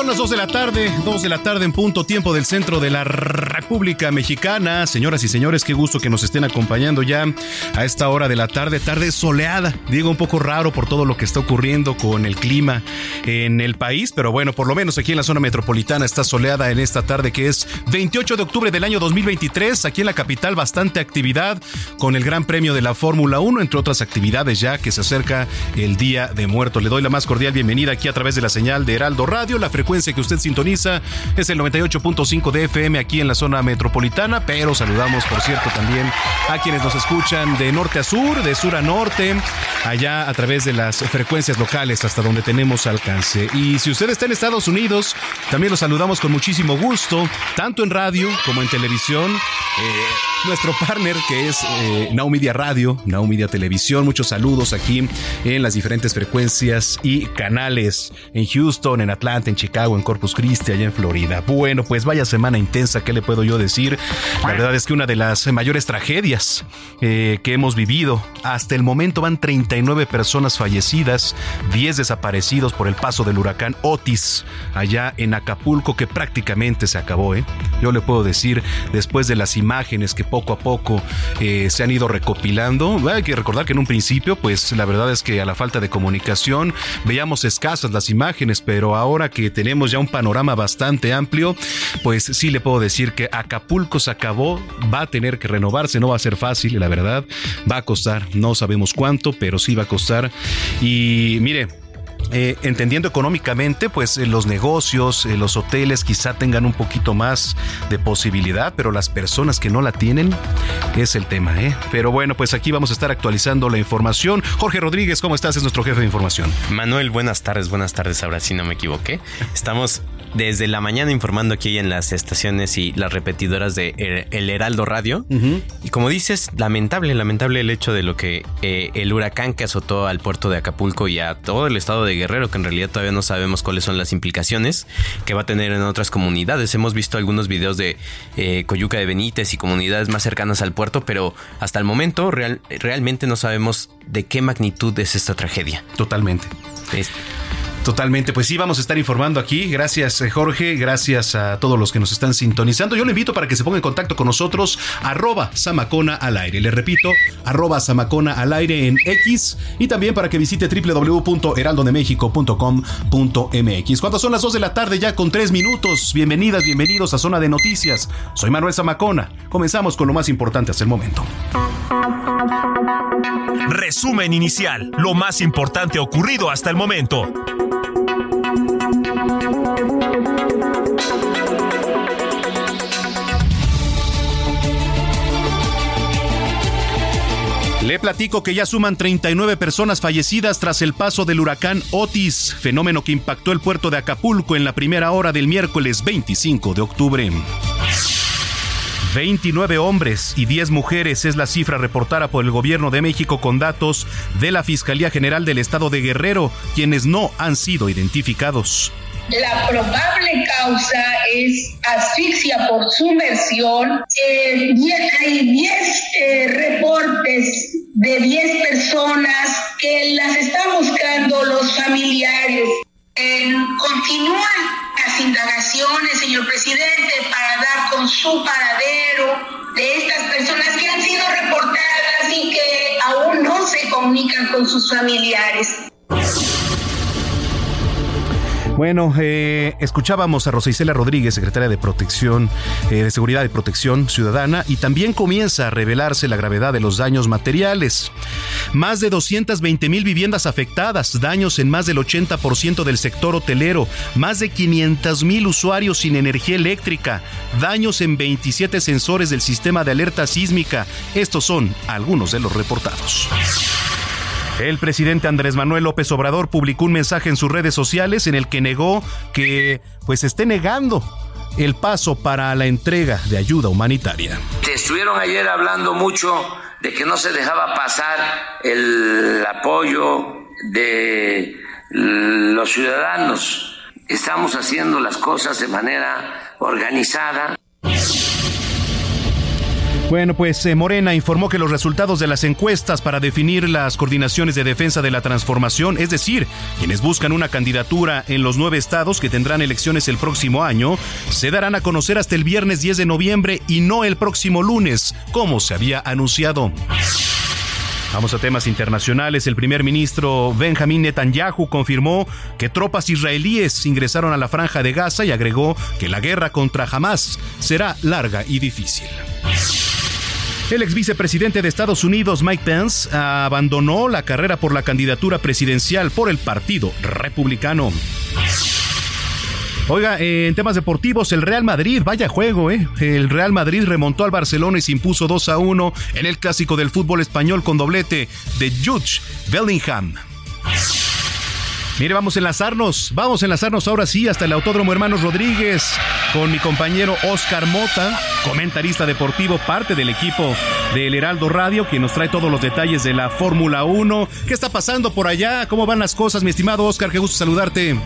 Son las 2 de la tarde, 2 de la tarde en punto tiempo del centro de la República Mexicana. Señoras y señores, qué gusto que nos estén acompañando ya a esta hora de la tarde, tarde soleada. Digo un poco raro por todo lo que está ocurriendo con el clima en el país, pero bueno, por lo menos aquí en la zona metropolitana está soleada en esta tarde que es 28 de octubre del año 2023. Aquí en la capital bastante actividad con el Gran Premio de la Fórmula 1, entre otras actividades ya que se acerca el Día de Muertos. Le doy la más cordial bienvenida aquí a través de la señal de Heraldo Radio, la frecuencia que usted sintoniza es el 98.5 de FM aquí en la zona metropolitana, pero saludamos, por cierto, también a quienes nos escuchan de norte a sur, de sur a norte, allá a través de las frecuencias locales hasta donde tenemos alcance. Y si usted está en Estados Unidos, también los saludamos con muchísimo gusto, tanto en radio como en televisión. Eh, nuestro partner que es eh, Now Radio, Now Media Televisión. Muchos saludos aquí en las diferentes frecuencias y canales en Houston, en Atlanta, en Chicago, en Corpus Christi, allá en Florida. Bueno, pues vaya semana intensa, ¿qué le puedo yo decir? La verdad es que una de las mayores tragedias eh, que hemos vivido. Hasta el momento van 39 personas fallecidas, 10 desaparecidos por el paso del huracán Otis allá en Acapulco, que prácticamente se acabó. ¿eh? Yo le puedo decir, después de las imágenes que poco a poco eh, se han ido recopilando, hay que recordar que en un principio, pues la verdad es que a la falta de comunicación veíamos escasas las imágenes, pero ahora que tenemos ya un panorama bastante amplio, pues sí le puedo decir que Acapulco se acabó, va a tener que renovarse, no va a ser fácil, la verdad, va a costar, no sabemos cuánto, pero sí va a costar. Y mire, eh, entendiendo económicamente, pues eh, los negocios, eh, los hoteles quizá tengan un poquito más de posibilidad, pero las personas que no la tienen es el tema, ¿eh? Pero bueno, pues aquí vamos a estar actualizando la información. Jorge Rodríguez, ¿cómo estás? Es nuestro jefe de información. Manuel, buenas tardes, buenas tardes, ahora sí no me equivoqué. Estamos desde la mañana informando aquí en las estaciones y las repetidoras de El Heraldo Radio. Y como dices, lamentable, lamentable el hecho de lo que el huracán que azotó al puerto de Acapulco y a todo el estado de Guerrero, que en realidad todavía no sabemos cuáles son las implicaciones que va a tener en otras comunidades. Hemos visto algunos videos de eh, Coyuca de Benítez y comunidades más cercanas al puerto, pero hasta el momento real, realmente no sabemos de qué magnitud es esta tragedia. Totalmente. Es, Totalmente, pues sí, vamos a estar informando aquí. Gracias, Jorge. Gracias a todos los que nos están sintonizando. Yo le invito para que se ponga en contacto con nosotros, arroba Samacona al aire. Le repito, arroba Samacona al aire en X y también para que visite www.heraldodemexico.com.mx. Cuando son las 2 de la tarde, ya con 3 minutos. Bienvenidas, bienvenidos a Zona de Noticias. Soy Manuel Zamacona. Comenzamos con lo más importante hasta el momento. Resumen inicial, lo más importante ocurrido hasta el momento. Le platico que ya suman 39 personas fallecidas tras el paso del huracán Otis, fenómeno que impactó el puerto de Acapulco en la primera hora del miércoles 25 de octubre. 29 hombres y 10 mujeres es la cifra reportada por el gobierno de México con datos de la Fiscalía General del Estado de Guerrero, quienes no han sido identificados. La probable causa es asfixia por sumersión. Eh, hay 10 eh, reportes de 10 personas que las están buscando los familiares. Eh, continúan las indagaciones, señor presidente, para dar con su paradero de estas personas que han sido reportadas y que aún no se comunican con sus familiares. Bueno, eh, escuchábamos a Rosa Isela Rodríguez, secretaria de Protección, eh, de Seguridad y Protección Ciudadana, y también comienza a revelarse la gravedad de los daños materiales. Más de 220 mil viviendas afectadas, daños en más del 80% del sector hotelero, más de 500 mil usuarios sin energía eléctrica, daños en 27 sensores del sistema de alerta sísmica. Estos son algunos de los reportados. El presidente Andrés Manuel López Obrador publicó un mensaje en sus redes sociales en el que negó que pues esté negando el paso para la entrega de ayuda humanitaria. Estuvieron ayer hablando mucho de que no se dejaba pasar el apoyo de los ciudadanos. Estamos haciendo las cosas de manera organizada. Bueno, pues eh, Morena informó que los resultados de las encuestas para definir las coordinaciones de defensa de la transformación, es decir, quienes buscan una candidatura en los nueve estados que tendrán elecciones el próximo año, se darán a conocer hasta el viernes 10 de noviembre y no el próximo lunes, como se había anunciado. Vamos a temas internacionales. El primer ministro Benjamin Netanyahu confirmó que tropas israelíes ingresaron a la franja de Gaza y agregó que la guerra contra Hamas será larga y difícil. El ex vicepresidente de Estados Unidos, Mike Pence, abandonó la carrera por la candidatura presidencial por el Partido Republicano. Oiga, eh, en temas deportivos, el Real Madrid, vaya juego, ¿eh? El Real Madrid remontó al Barcelona y se impuso 2 a 1 en el clásico del fútbol español con doblete de Jude Bellingham. Mire, vamos a enlazarnos, vamos a enlazarnos ahora sí hasta el Autódromo Hermanos Rodríguez con mi compañero Oscar Mota, comentarista deportivo, parte del equipo del Heraldo Radio, quien nos trae todos los detalles de la Fórmula 1. ¿Qué está pasando por allá? ¿Cómo van las cosas, mi estimado Oscar? Qué gusto saludarte.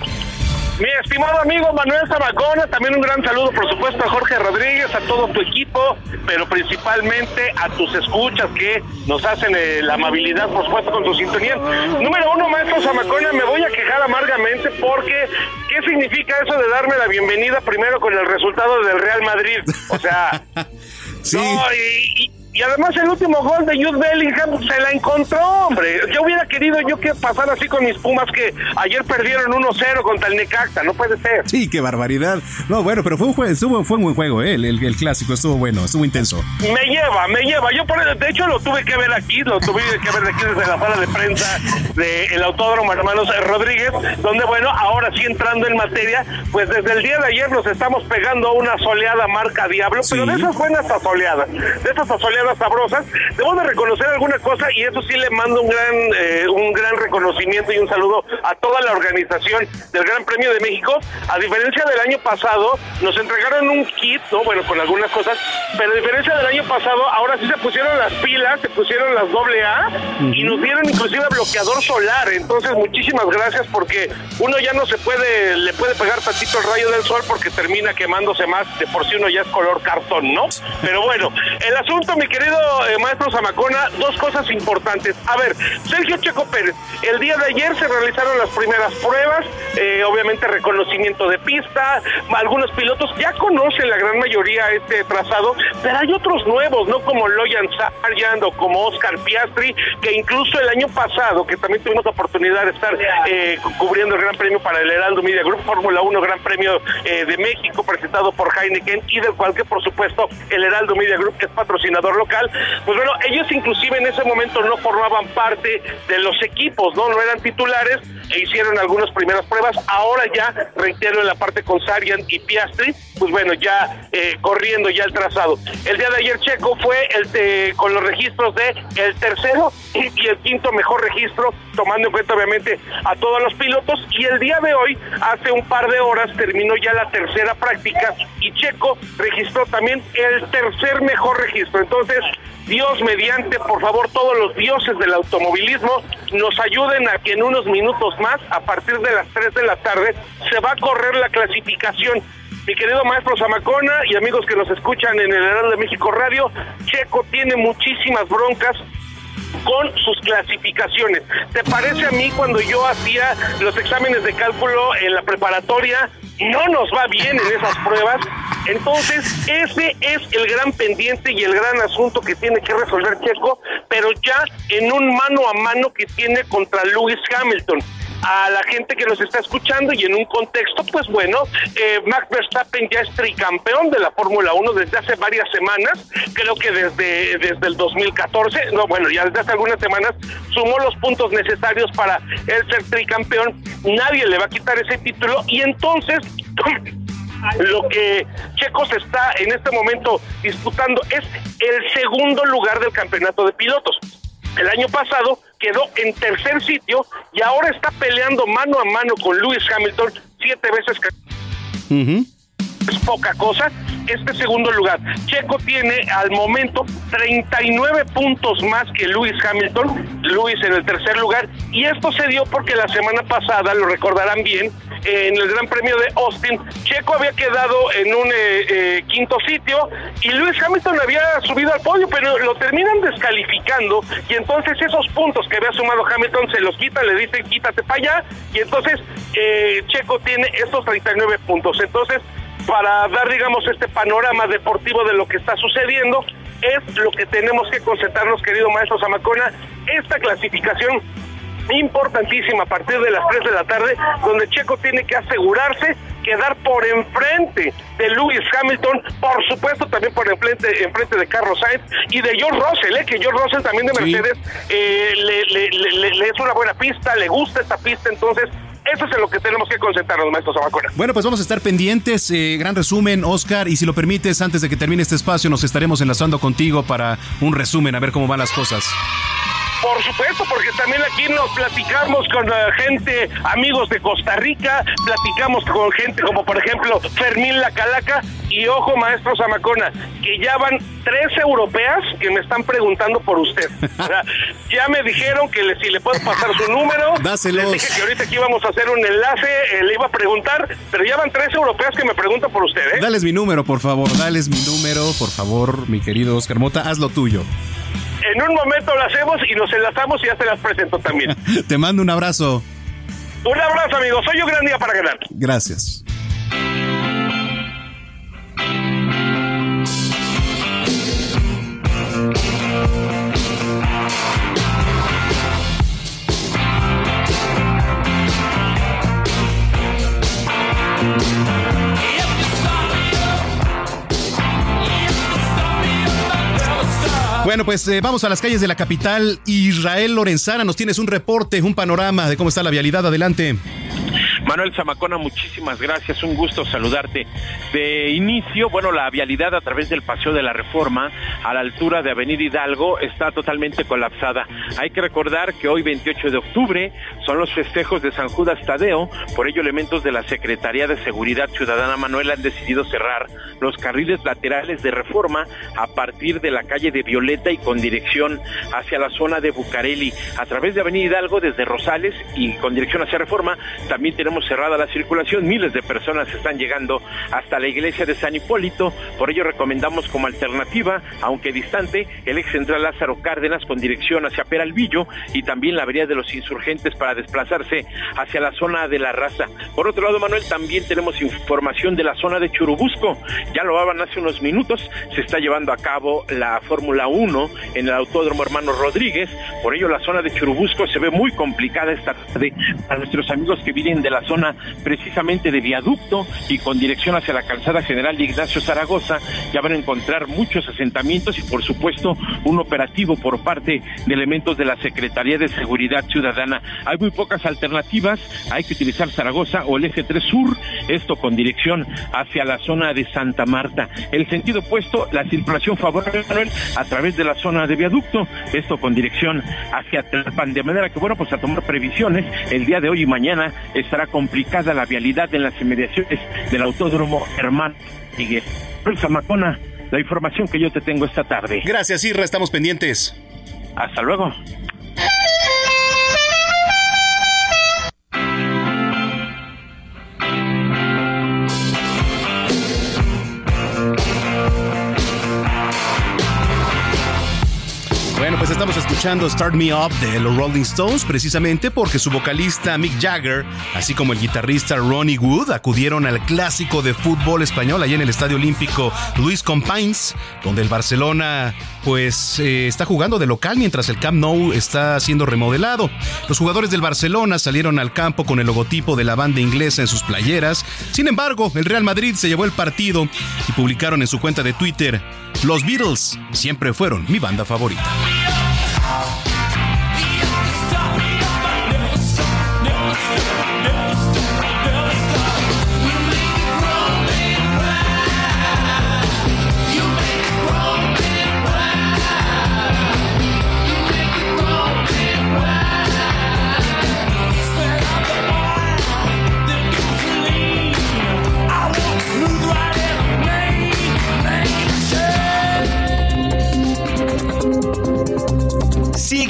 Mi estimado amigo Manuel Zamacona, también un gran saludo, por supuesto, a Jorge Rodríguez, a todo tu equipo, pero principalmente a tus escuchas que nos hacen eh, la amabilidad, por supuesto, con tu sintonía. Número uno, maestro Zamacona, me voy a quejar amargamente porque, ¿qué significa eso de darme la bienvenida primero con el resultado del Real Madrid? O sea, sí. y y además el último gol de Jude Bellingham se la encontró, hombre. Yo hubiera querido yo que pasar así con mis Pumas que ayer perdieron 1-0 contra el Necaxa, no puede ser. Sí, qué barbaridad. No, bueno, pero fue un, juego, fue un buen juego, ¿eh? el, el, clásico estuvo bueno, estuvo intenso. Me lleva, me lleva. Yo por de hecho lo tuve que ver aquí, lo tuve que ver aquí desde la sala de prensa del Autódromo Hermanos Rodríguez, donde bueno, ahora sí entrando en materia, pues desde el día de ayer nos estamos pegando a una soleada marca Diablo, pero de esas buenas asoleadas, de esas asoleadas sabrosas. Debo de reconocer alguna cosa y eso sí le mando un gran, eh, un gran reconocimiento y un saludo a toda la organización del Gran Premio de México. A diferencia del año pasado, nos entregaron un kit, ¿no? Bueno, con algunas cosas, pero a diferencia del año pasado, ahora sí se pusieron las pilas, se pusieron las doble A y nos dieron inclusive bloqueador solar. Entonces, muchísimas gracias porque uno ya no se puede, le puede pegar tantito el rayo del sol porque termina quemándose más, de por sí uno ya es color cartón, ¿no? Pero bueno, el asunto, mi querido eh, maestro Zamacona, dos cosas importantes. A ver, Sergio Checo Pérez, el día de ayer se realizaron las primeras pruebas, eh, obviamente reconocimiento de pista, algunos pilotos ya conocen la gran mayoría este trazado, pero hay otros nuevos, ¿no? Como Loyan Sargent o como Oscar Piastri, que incluso el año pasado, que también tuvimos la oportunidad de estar eh, cubriendo el Gran Premio para el Heraldo Media Group Fórmula 1 Gran Premio de México, presentado por Heineken, y del cual que por supuesto el Heraldo Media Group es patrocinador local, pues bueno, ellos inclusive en ese momento no formaban parte de los equipos, ¿no? No eran titulares e hicieron algunas primeras pruebas. Ahora ya, reitero, en la parte con Sarian y Piastri, pues bueno, ya eh, corriendo ya el trazado. El día de ayer Checo fue el con los registros de el tercero y el quinto mejor registro, tomando en cuenta obviamente a todos los pilotos. Y el día de hoy, hace un par de horas, terminó ya la tercera práctica y Checo registró también el tercer mejor registro. Entonces, Dios mediante, por favor, todos los dioses del automovilismo nos ayuden a que en unos minutos más, a partir de las 3 de la tarde, se va a correr la clasificación. Mi querido maestro Zamacona y amigos que nos escuchan en el Heraldo de México Radio, Checo tiene muchísimas broncas con sus clasificaciones. ¿Te parece a mí cuando yo hacía los exámenes de cálculo en la preparatoria? No nos va bien en esas pruebas. Entonces, ese es el gran pendiente y el gran asunto que tiene que resolver Checo, pero ya en un mano a mano que tiene contra Lewis Hamilton. A la gente que nos está escuchando y en un contexto, pues bueno, eh, Max Verstappen ya es tricampeón de la Fórmula 1 desde hace varias semanas, creo que desde, desde el 2014, no, bueno, ya desde hace algunas semanas sumó los puntos necesarios para él ser tricampeón, nadie le va a quitar ese título y entonces lo que Checo se está en este momento disputando es el segundo lugar del campeonato de pilotos. El año pasado quedó en tercer sitio y ahora está peleando mano a mano con Lewis Hamilton siete veces. Es poca cosa este segundo lugar. Checo tiene al momento 39 puntos más que Lewis Hamilton, Lewis en el tercer lugar, y esto se dio porque la semana pasada, lo recordarán bien, en el Gran Premio de Austin, Checo había quedado en un eh, eh, quinto sitio y Lewis Hamilton había subido al podio, pero lo terminan descalificando y entonces esos puntos que había sumado Hamilton se los quita, le dicen quítate para allá y entonces eh, Checo tiene estos 39 puntos. Entonces, para dar, digamos, este panorama deportivo de lo que está sucediendo, es lo que tenemos que concentrarnos, querido maestro Zamacona, esta clasificación importantísima a partir de las 3 de la tarde, donde Checo tiene que asegurarse quedar por enfrente de Lewis Hamilton, por supuesto también por enfrente, enfrente de Carlos Sainz y de George Russell, ¿eh? que George Russell también de Mercedes eh, le, le, es una buena pista, le gusta esta pista, entonces eso es en lo que tenemos que concentrarnos, maestro. Bueno, pues vamos a estar pendientes. Eh, gran resumen, Oscar. Y si lo permites, antes de que termine este espacio, nos estaremos enlazando contigo para un resumen, a ver cómo van las cosas. Por supuesto, porque también aquí nos platicamos con la gente, amigos de Costa Rica, platicamos con gente como por ejemplo Fermín La Calaca y ojo maestro Zamacona, que ya van tres europeas que me están preguntando por usted. ya me dijeron que si le puedo pasar su número, Dáselos. les dije que ahorita aquí íbamos a hacer un enlace, eh, le iba a preguntar, pero ya van tres europeas que me preguntan por usted. ¿eh? Dales mi número, por favor, dales mi número, por favor, mi querido Oscar Mota, haz lo tuyo en un momento lo hacemos y nos enlazamos y ya se las presento también. Te mando un abrazo. Un abrazo, amigo. Soy un gran día para ganar. Gracias. Bueno, pues eh, vamos a las calles de la capital. Israel Lorenzana, nos tienes un reporte, un panorama de cómo está la vialidad. Adelante. Manuel Zamacona, muchísimas gracias, un gusto saludarte. De inicio, bueno, la vialidad a través del Paseo de la Reforma a la altura de Avenida Hidalgo está totalmente colapsada. Hay que recordar que hoy 28 de octubre son los festejos de San Judas Tadeo, por ello elementos de la Secretaría de Seguridad Ciudadana Manuel han decidido cerrar los carriles laterales de Reforma a partir de la calle de Violeta y con dirección hacia la zona de Bucareli, a través de Avenida Hidalgo desde Rosales y con dirección hacia Reforma, también tenemos cerrada la circulación, miles de personas están llegando hasta la iglesia de San Hipólito, por ello recomendamos como alternativa, aunque distante, el ex central Lázaro Cárdenas con dirección hacia Peralvillo y también la avenida de los insurgentes para desplazarse hacia la zona de la raza. Por otro lado, Manuel, también tenemos información de la zona de Churubusco, ya lo haban hace unos minutos, se está llevando a cabo la Fórmula 1 en el Autódromo Hermano Rodríguez, por ello la zona de Churubusco se ve muy complicada esta tarde. A nuestros amigos que vienen de la zona precisamente de viaducto y con dirección hacia la calzada general de Ignacio Zaragoza, ya van a encontrar muchos asentamientos y por supuesto un operativo por parte de elementos de la Secretaría de Seguridad Ciudadana. Hay muy pocas alternativas, hay que utilizar Zaragoza o el eje 3 Sur, esto con dirección hacia la zona de Santa Marta. El sentido opuesto, la circulación favorable a través de la zona de viaducto, esto con dirección hacia Tlalpan, de manera que bueno, pues a tomar previsiones, el día de hoy y mañana estará complicada la vialidad en las inmediaciones del autódromo Hermano Miguel. Luis Macona, la información que yo te tengo esta tarde. Gracias, Irra, estamos pendientes. Hasta luego. Bueno, pues estamos escuchando Start Me Up de los Rolling Stones precisamente porque su vocalista Mick Jagger, así como el guitarrista Ronnie Wood, acudieron al clásico de fútbol español allá en el Estadio Olímpico Luis Companys, donde el Barcelona pues eh, está jugando de local mientras el Camp Nou está siendo remodelado. Los jugadores del Barcelona salieron al campo con el logotipo de la banda inglesa en sus playeras. Sin embargo, el Real Madrid se llevó el partido y publicaron en su cuenta de Twitter, los Beatles siempre fueron mi banda favorita.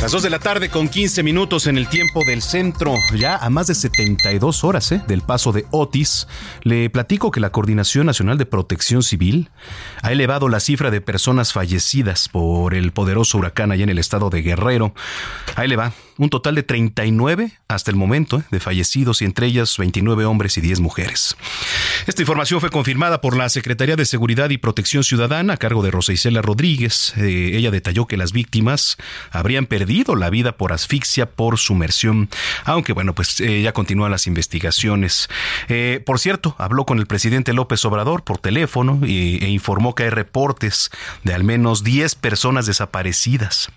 Las 2 de la tarde con 15 minutos en el tiempo del centro, ya a más de 72 horas ¿eh? del paso de Otis, le platico que la Coordinación Nacional de Protección Civil ha elevado la cifra de personas fallecidas por el poderoso huracán allá en el estado de Guerrero. Ahí le va, un total de 39 hasta el momento ¿eh? de fallecidos y entre ellas 29 hombres y 10 mujeres. Esta información fue confirmada por la Secretaría de Seguridad y Protección Ciudadana a cargo de Rosa Isela Rodríguez. Eh, ella detalló que las víctimas habrían perdido la vida por asfixia por sumersión, aunque bueno, pues eh, ya continúan las investigaciones. Por cierto, habló con el presidente López Obrador por teléfono e informó que hay reportes de al menos 10 personas desaparecidas.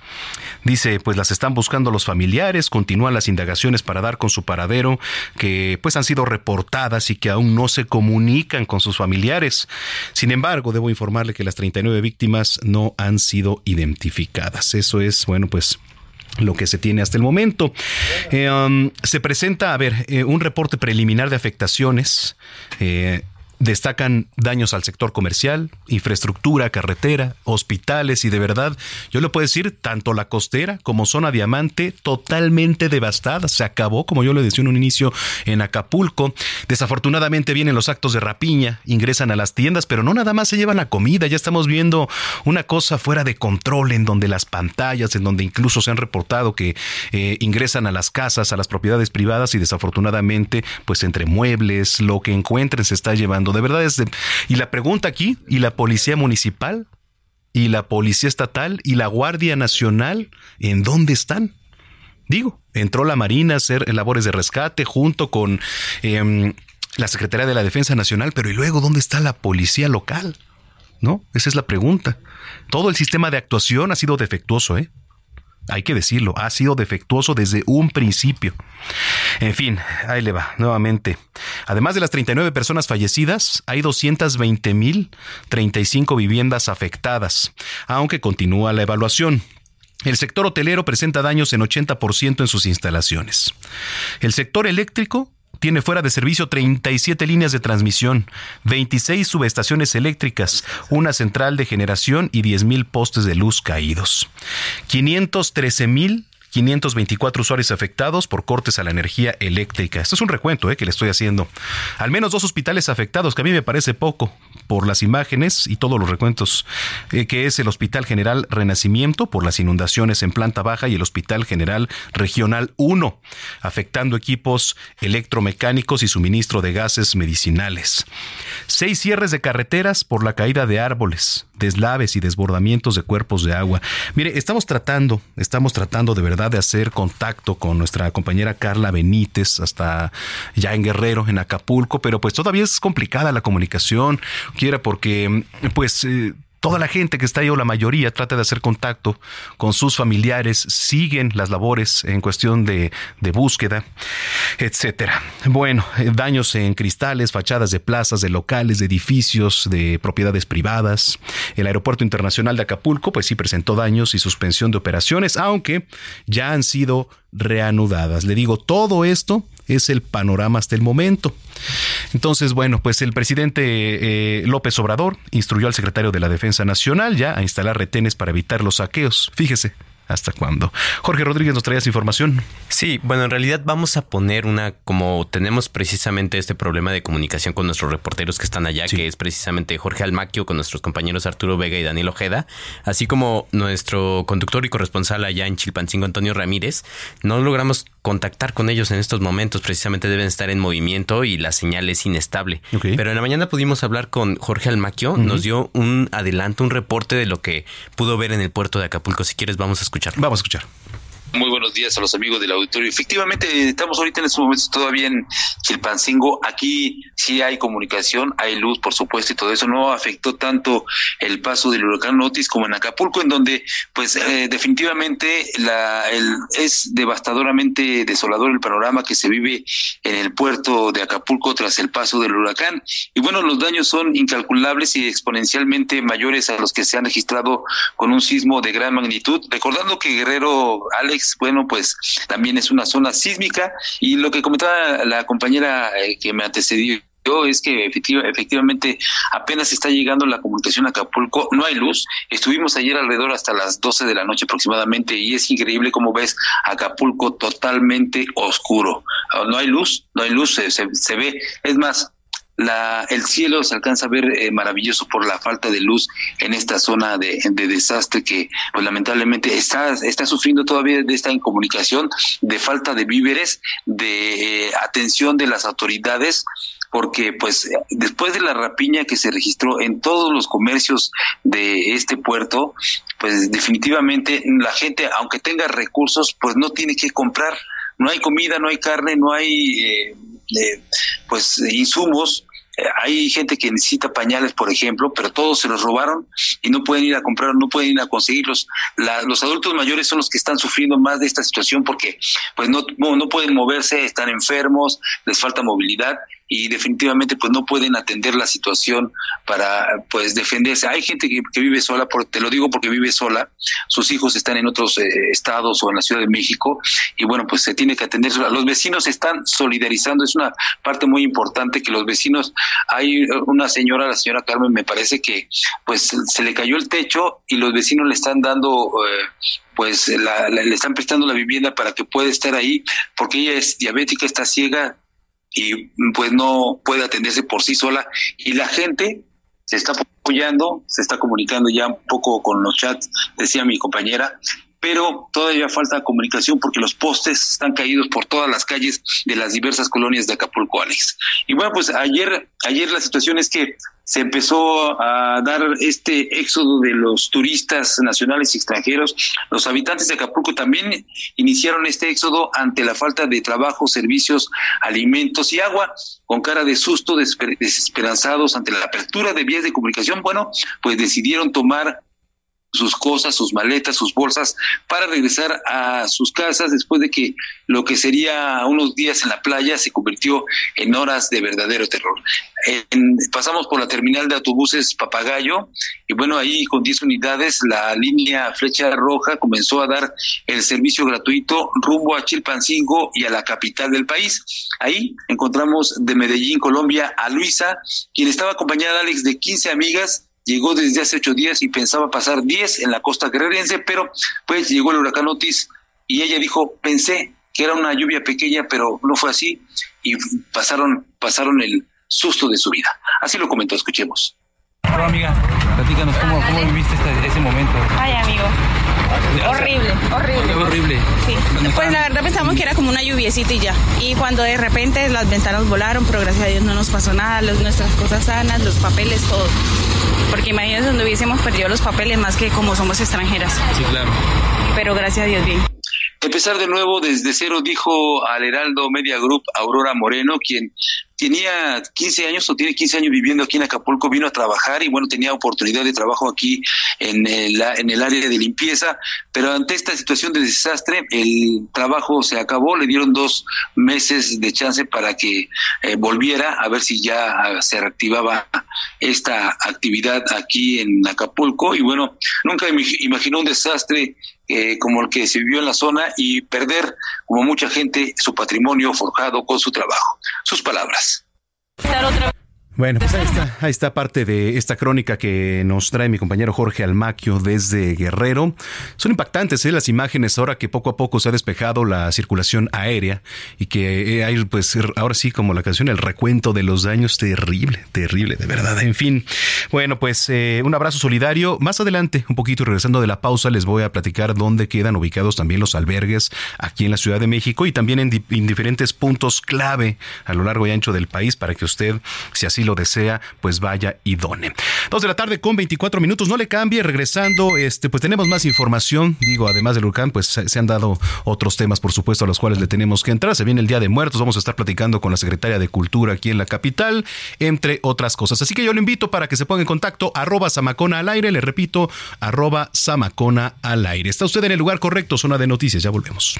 Dice, pues las están buscando los familiares, continúan las indagaciones para dar con su paradero, que pues han sido reportadas y que aún no se comunican con sus familiares. Sin embargo, debo informarle que las 39 víctimas no han sido identificadas. Eso es, bueno, pues lo que se tiene hasta el momento. Eh, um, se presenta, a ver, eh, un reporte preliminar de afectaciones. Eh, destacan daños al sector comercial, infraestructura, carretera, hospitales y de verdad, yo le puedo decir, tanto la costera como zona diamante totalmente devastada. Se acabó, como yo le decía en un inicio, en Acapulco. Desafortunadamente vienen los actos de rapiña, ingresan a las tiendas, pero no nada más se llevan la comida. Ya estamos viendo una cosa fuera de control en donde las pantallas, en donde incluso se han reportado que eh, ingresan a las casas, a las propiedades privadas y desafortunadamente, pues entre muebles, lo que encuentren se está llevando de verdad es... Y la pregunta aquí, ¿y la policía municipal? ¿Y la policía estatal? ¿Y la Guardia Nacional? ¿En dónde están? Digo, entró la Marina a hacer labores de rescate junto con em, la Secretaría de la Defensa Nacional, pero ¿y luego dónde está la policía local? ¿No? Esa es la pregunta. Todo el sistema de actuación ha sido defectuoso, ¿eh? Hay que decirlo, ha sido defectuoso desde un principio. En fin, ahí le va, nuevamente. Además de las 39 personas fallecidas, hay 220.035 viviendas afectadas, aunque continúa la evaluación. El sector hotelero presenta daños en 80% en sus instalaciones. El sector eléctrico tiene fuera de servicio 37 líneas de transmisión, 26 subestaciones eléctricas, una central de generación y 10.000 postes de luz caídos. 513 mil 524 usuarios afectados por cortes a la energía eléctrica. Esto es un recuento eh, que le estoy haciendo. Al menos dos hospitales afectados, que a mí me parece poco por las imágenes y todos los recuentos, eh, que es el Hospital General Renacimiento por las inundaciones en planta baja y el Hospital General Regional 1, afectando equipos electromecánicos y suministro de gases medicinales. Seis cierres de carreteras por la caída de árboles, deslaves y desbordamientos de cuerpos de agua. Mire, estamos tratando, estamos tratando de verdad de hacer contacto con nuestra compañera Carla Benítez hasta ya en Guerrero, en Acapulco, pero pues todavía es complicada la comunicación, quiera porque pues... Eh, toda la gente que está ahí o la mayoría trata de hacer contacto con sus familiares, siguen las labores en cuestión de, de búsqueda, etcétera. Bueno, eh, daños en cristales, fachadas de plazas, de locales, de edificios, de propiedades privadas. El Aeropuerto Internacional de Acapulco, pues sí presentó daños y suspensión de operaciones, aunque ya han sido reanudadas. Le digo, todo esto es el panorama hasta el momento. Entonces, bueno, pues el presidente eh, López Obrador instruyó al secretario de la Defensa Nacional ya a instalar retenes para evitar los saqueos. Fíjese, hasta cuándo. Jorge Rodríguez, ¿nos traías información? Sí, bueno, en realidad vamos a poner una, como tenemos precisamente este problema de comunicación con nuestros reporteros que están allá, que es precisamente Jorge Almaquio con nuestros compañeros Arturo Vega y Daniel Ojeda, así como nuestro conductor y corresponsal allá en Chilpancingo, Antonio Ramírez, no logramos contactar con ellos en estos momentos, precisamente deben estar en movimiento y la señal es inestable. Pero en la mañana pudimos hablar con Jorge Almaquio, nos dio un adelanto, un reporte de lo que pudo ver en el puerto de Acapulco. Si quieres, vamos a escuchar. Vamos a escuchar. Muy buenos días a los amigos del auditorio. Efectivamente, estamos ahorita en estos momentos todavía en Chilpancingo. Aquí sí hay comunicación, hay luz, por supuesto, y todo eso no afectó tanto el paso del huracán Otis como en Acapulco, en donde, pues, eh, definitivamente la, el, es devastadoramente desolador el panorama que se vive en el puerto de Acapulco tras el paso del huracán. Y bueno, los daños son incalculables y exponencialmente mayores a los que se han registrado con un sismo de gran magnitud. Recordando que Guerrero, Alex, bueno, pues también es una zona sísmica. Y lo que comentaba la compañera eh, que me antecedió es que efectivamente apenas está llegando la comunicación a Acapulco, no hay luz, estuvimos ayer alrededor hasta las 12 de la noche aproximadamente y es increíble cómo ves Acapulco totalmente oscuro, ah, no hay luz, no hay luz, se, se ve, es más, la, el cielo se alcanza a ver eh, maravilloso por la falta de luz en esta zona de, desastre que pues lamentablemente está, está sufriendo todavía de esta incomunicación, de falta de víveres, de eh, atención de las autoridades porque pues después de la rapiña que se registró en todos los comercios de este puerto, pues definitivamente la gente, aunque tenga recursos, pues no tiene que comprar, no hay comida, no hay carne, no hay eh, pues insumos hay gente que necesita pañales, por ejemplo, pero todos se los robaron y no pueden ir a comprar, no pueden ir a conseguirlos. los adultos mayores son los que están sufriendo más de esta situación porque pues no, no pueden moverse, están enfermos, les falta movilidad y definitivamente pues no pueden atender la situación para pues defenderse. Hay gente que, vive sola, por, te lo digo porque vive sola, sus hijos están en otros eh, estados o en la Ciudad de México y bueno pues se tiene que atender. Los vecinos están solidarizando, es una parte muy importante que los vecinos, hay una señora, la señora Carmen me parece que pues se le cayó el techo y los vecinos le están dando eh, pues le están prestando la vivienda para que pueda estar ahí, porque ella es diabética, está ciega, y pues no puede atenderse por sí sola. Y la gente se está apoyando, se está comunicando ya un poco con los chats, decía mi compañera, pero todavía falta comunicación porque los postes están caídos por todas las calles de las diversas colonias de Acapulco, Alex. Y bueno, pues ayer, ayer la situación es que se empezó a dar este éxodo de los turistas nacionales y extranjeros. Los habitantes de Acapulco también iniciaron este éxodo ante la falta de trabajo, servicios, alimentos y agua. Con cara de susto, desesperanzados ante la apertura de vías de comunicación, bueno, pues decidieron tomar sus cosas, sus maletas, sus bolsas, para regresar a sus casas después de que lo que sería unos días en la playa se convirtió en horas de verdadero terror. pasamos por la terminal de autobuses Papagayo y bueno, ahí con 10 unidades la línea Flecha Roja comenzó a dar el servicio gratuito rumbo a Chilpancingo y a la capital del país. Ahí encontramos de Medellín, Colombia, a Luisa, quien estaba acompañada, Alex, de 15 amigas llegó desde hace ocho días y pensaba pasar diez en la costa guerrerense, pero pues llegó el huracán Otis y ella dijo, pensé que era una lluvia pequeña, pero no fue así y pasaron, pasaron el susto de su vida. Así lo comentó, escuchemos. Hola amiga, platícanos cómo, cómo viviste este, ese momento. Ay amigo, horrible, horrible. Horrible. Sí. Pues la verdad pensamos que era como una lluviecita y ya. Y cuando de repente las ventanas volaron, pero gracias a Dios no nos pasó nada, nuestras cosas sanas, los papeles, todo. Porque imagínense donde hubiésemos perdido los papeles más que como somos extranjeras. Sí, claro. Pero gracias a Dios bien. Empezar de nuevo desde cero, dijo al Heraldo Media Group Aurora Moreno, quien tenía 15 años o tiene 15 años viviendo aquí en Acapulco, vino a trabajar y bueno, tenía oportunidad de trabajo aquí en el, en el área de limpieza, pero ante esta situación de desastre, el trabajo se acabó, le dieron dos meses de chance para que eh, volviera a ver si ya se reactivaba esta actividad aquí en Acapulco y bueno, nunca imaginó un desastre eh, como el que se vivió en la zona y perder, como mucha gente, su patrimonio forjado con su trabajo. Sus palabras. Bueno, pues ahí está, ahí está parte de esta crónica que nos trae mi compañero Jorge Almaquio desde Guerrero. Son impactantes ¿eh? las imágenes ahora que poco a poco se ha despejado la circulación aérea y que eh, hay, pues ahora sí, como la canción, el recuento de los daños, terrible, terrible, de verdad. En fin, bueno, pues eh, un abrazo solidario. Más adelante, un poquito regresando de la pausa, les voy a platicar dónde quedan ubicados también los albergues aquí en la Ciudad de México y también en, en diferentes puntos clave a lo largo y ancho del país para que usted, si así lo desea, pues vaya y done. Dos de la tarde con 24 minutos, no le cambie, regresando, este, pues tenemos más información, digo, además del huracán, pues se han dado otros temas, por supuesto, a los cuales le tenemos que entrar. Se viene el Día de Muertos, vamos a estar platicando con la secretaria de Cultura aquí en la capital, entre otras cosas. Así que yo le invito para que se ponga en contacto, arroba Samacona al aire, le repito, arroba Samacona al aire. Está usted en el lugar correcto, zona de noticias, ya volvemos.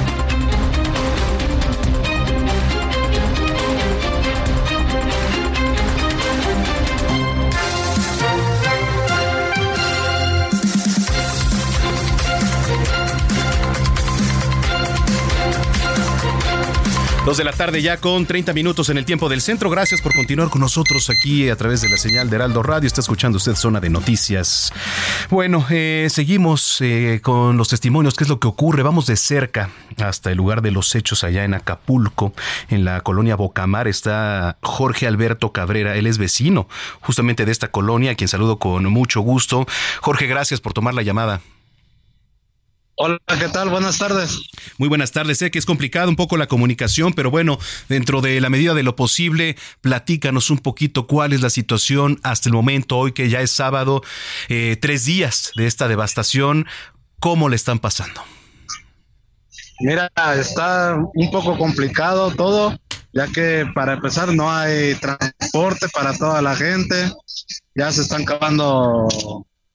Dos de la tarde ya con 30 minutos en el tiempo del centro. Gracias por continuar con nosotros aquí a través de la señal de Heraldo Radio. Está escuchando usted Zona de Noticias. Bueno, eh, seguimos eh, con los testimonios. ¿Qué es lo que ocurre? Vamos de cerca hasta el lugar de los hechos allá en Acapulco, en la colonia Bocamar. Está Jorge Alberto Cabrera. Él es vecino justamente de esta colonia, a quien saludo con mucho gusto. Jorge, gracias por tomar la llamada. Hola, ¿qué tal? Buenas tardes. Muy buenas tardes. Sé que es complicado un poco la comunicación, pero bueno, dentro de la medida de lo posible, platícanos un poquito cuál es la situación hasta el momento, hoy que ya es sábado, eh, tres días de esta devastación, ¿cómo le están pasando? Mira, está un poco complicado todo, ya que para empezar no hay transporte para toda la gente, ya se están acabando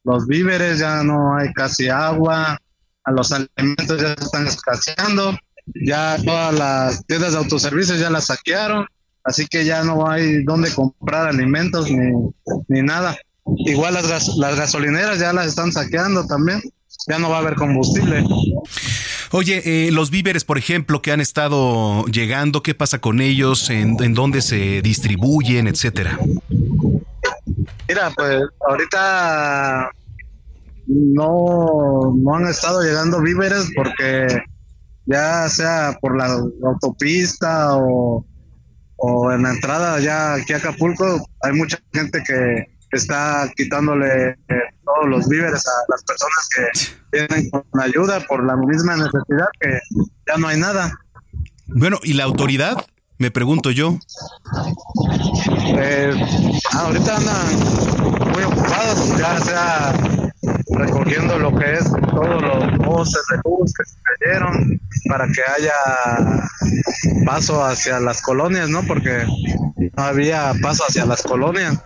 los víveres, ya no hay casi agua, a los alimentos ya se están escaseando, ya todas las tiendas de autoservicios ya las saquearon, así que ya no hay dónde comprar alimentos ni, ni nada. Igual las, gas, las gasolineras ya las están saqueando también, ya no va a haber combustible. Oye, eh, los víveres, por ejemplo, que han estado llegando, ¿qué pasa con ellos? ¿En, en dónde se distribuyen, etcétera? Mira, pues ahorita no, no han estado llegando víveres porque ya sea por la autopista o, o en la entrada ya aquí a Acapulco hay mucha gente que está quitándole eh, todos los víveres a las personas que vienen con ayuda por la misma necesidad que ya no hay nada. Bueno, ¿y la autoridad? Me pregunto yo. Eh, ahorita andan muy ocupados, ya sea recogiendo lo que es todos los postes de luz que se cayeron para que haya paso hacia las colonias, ¿no? Porque no había paso hacia las colonias.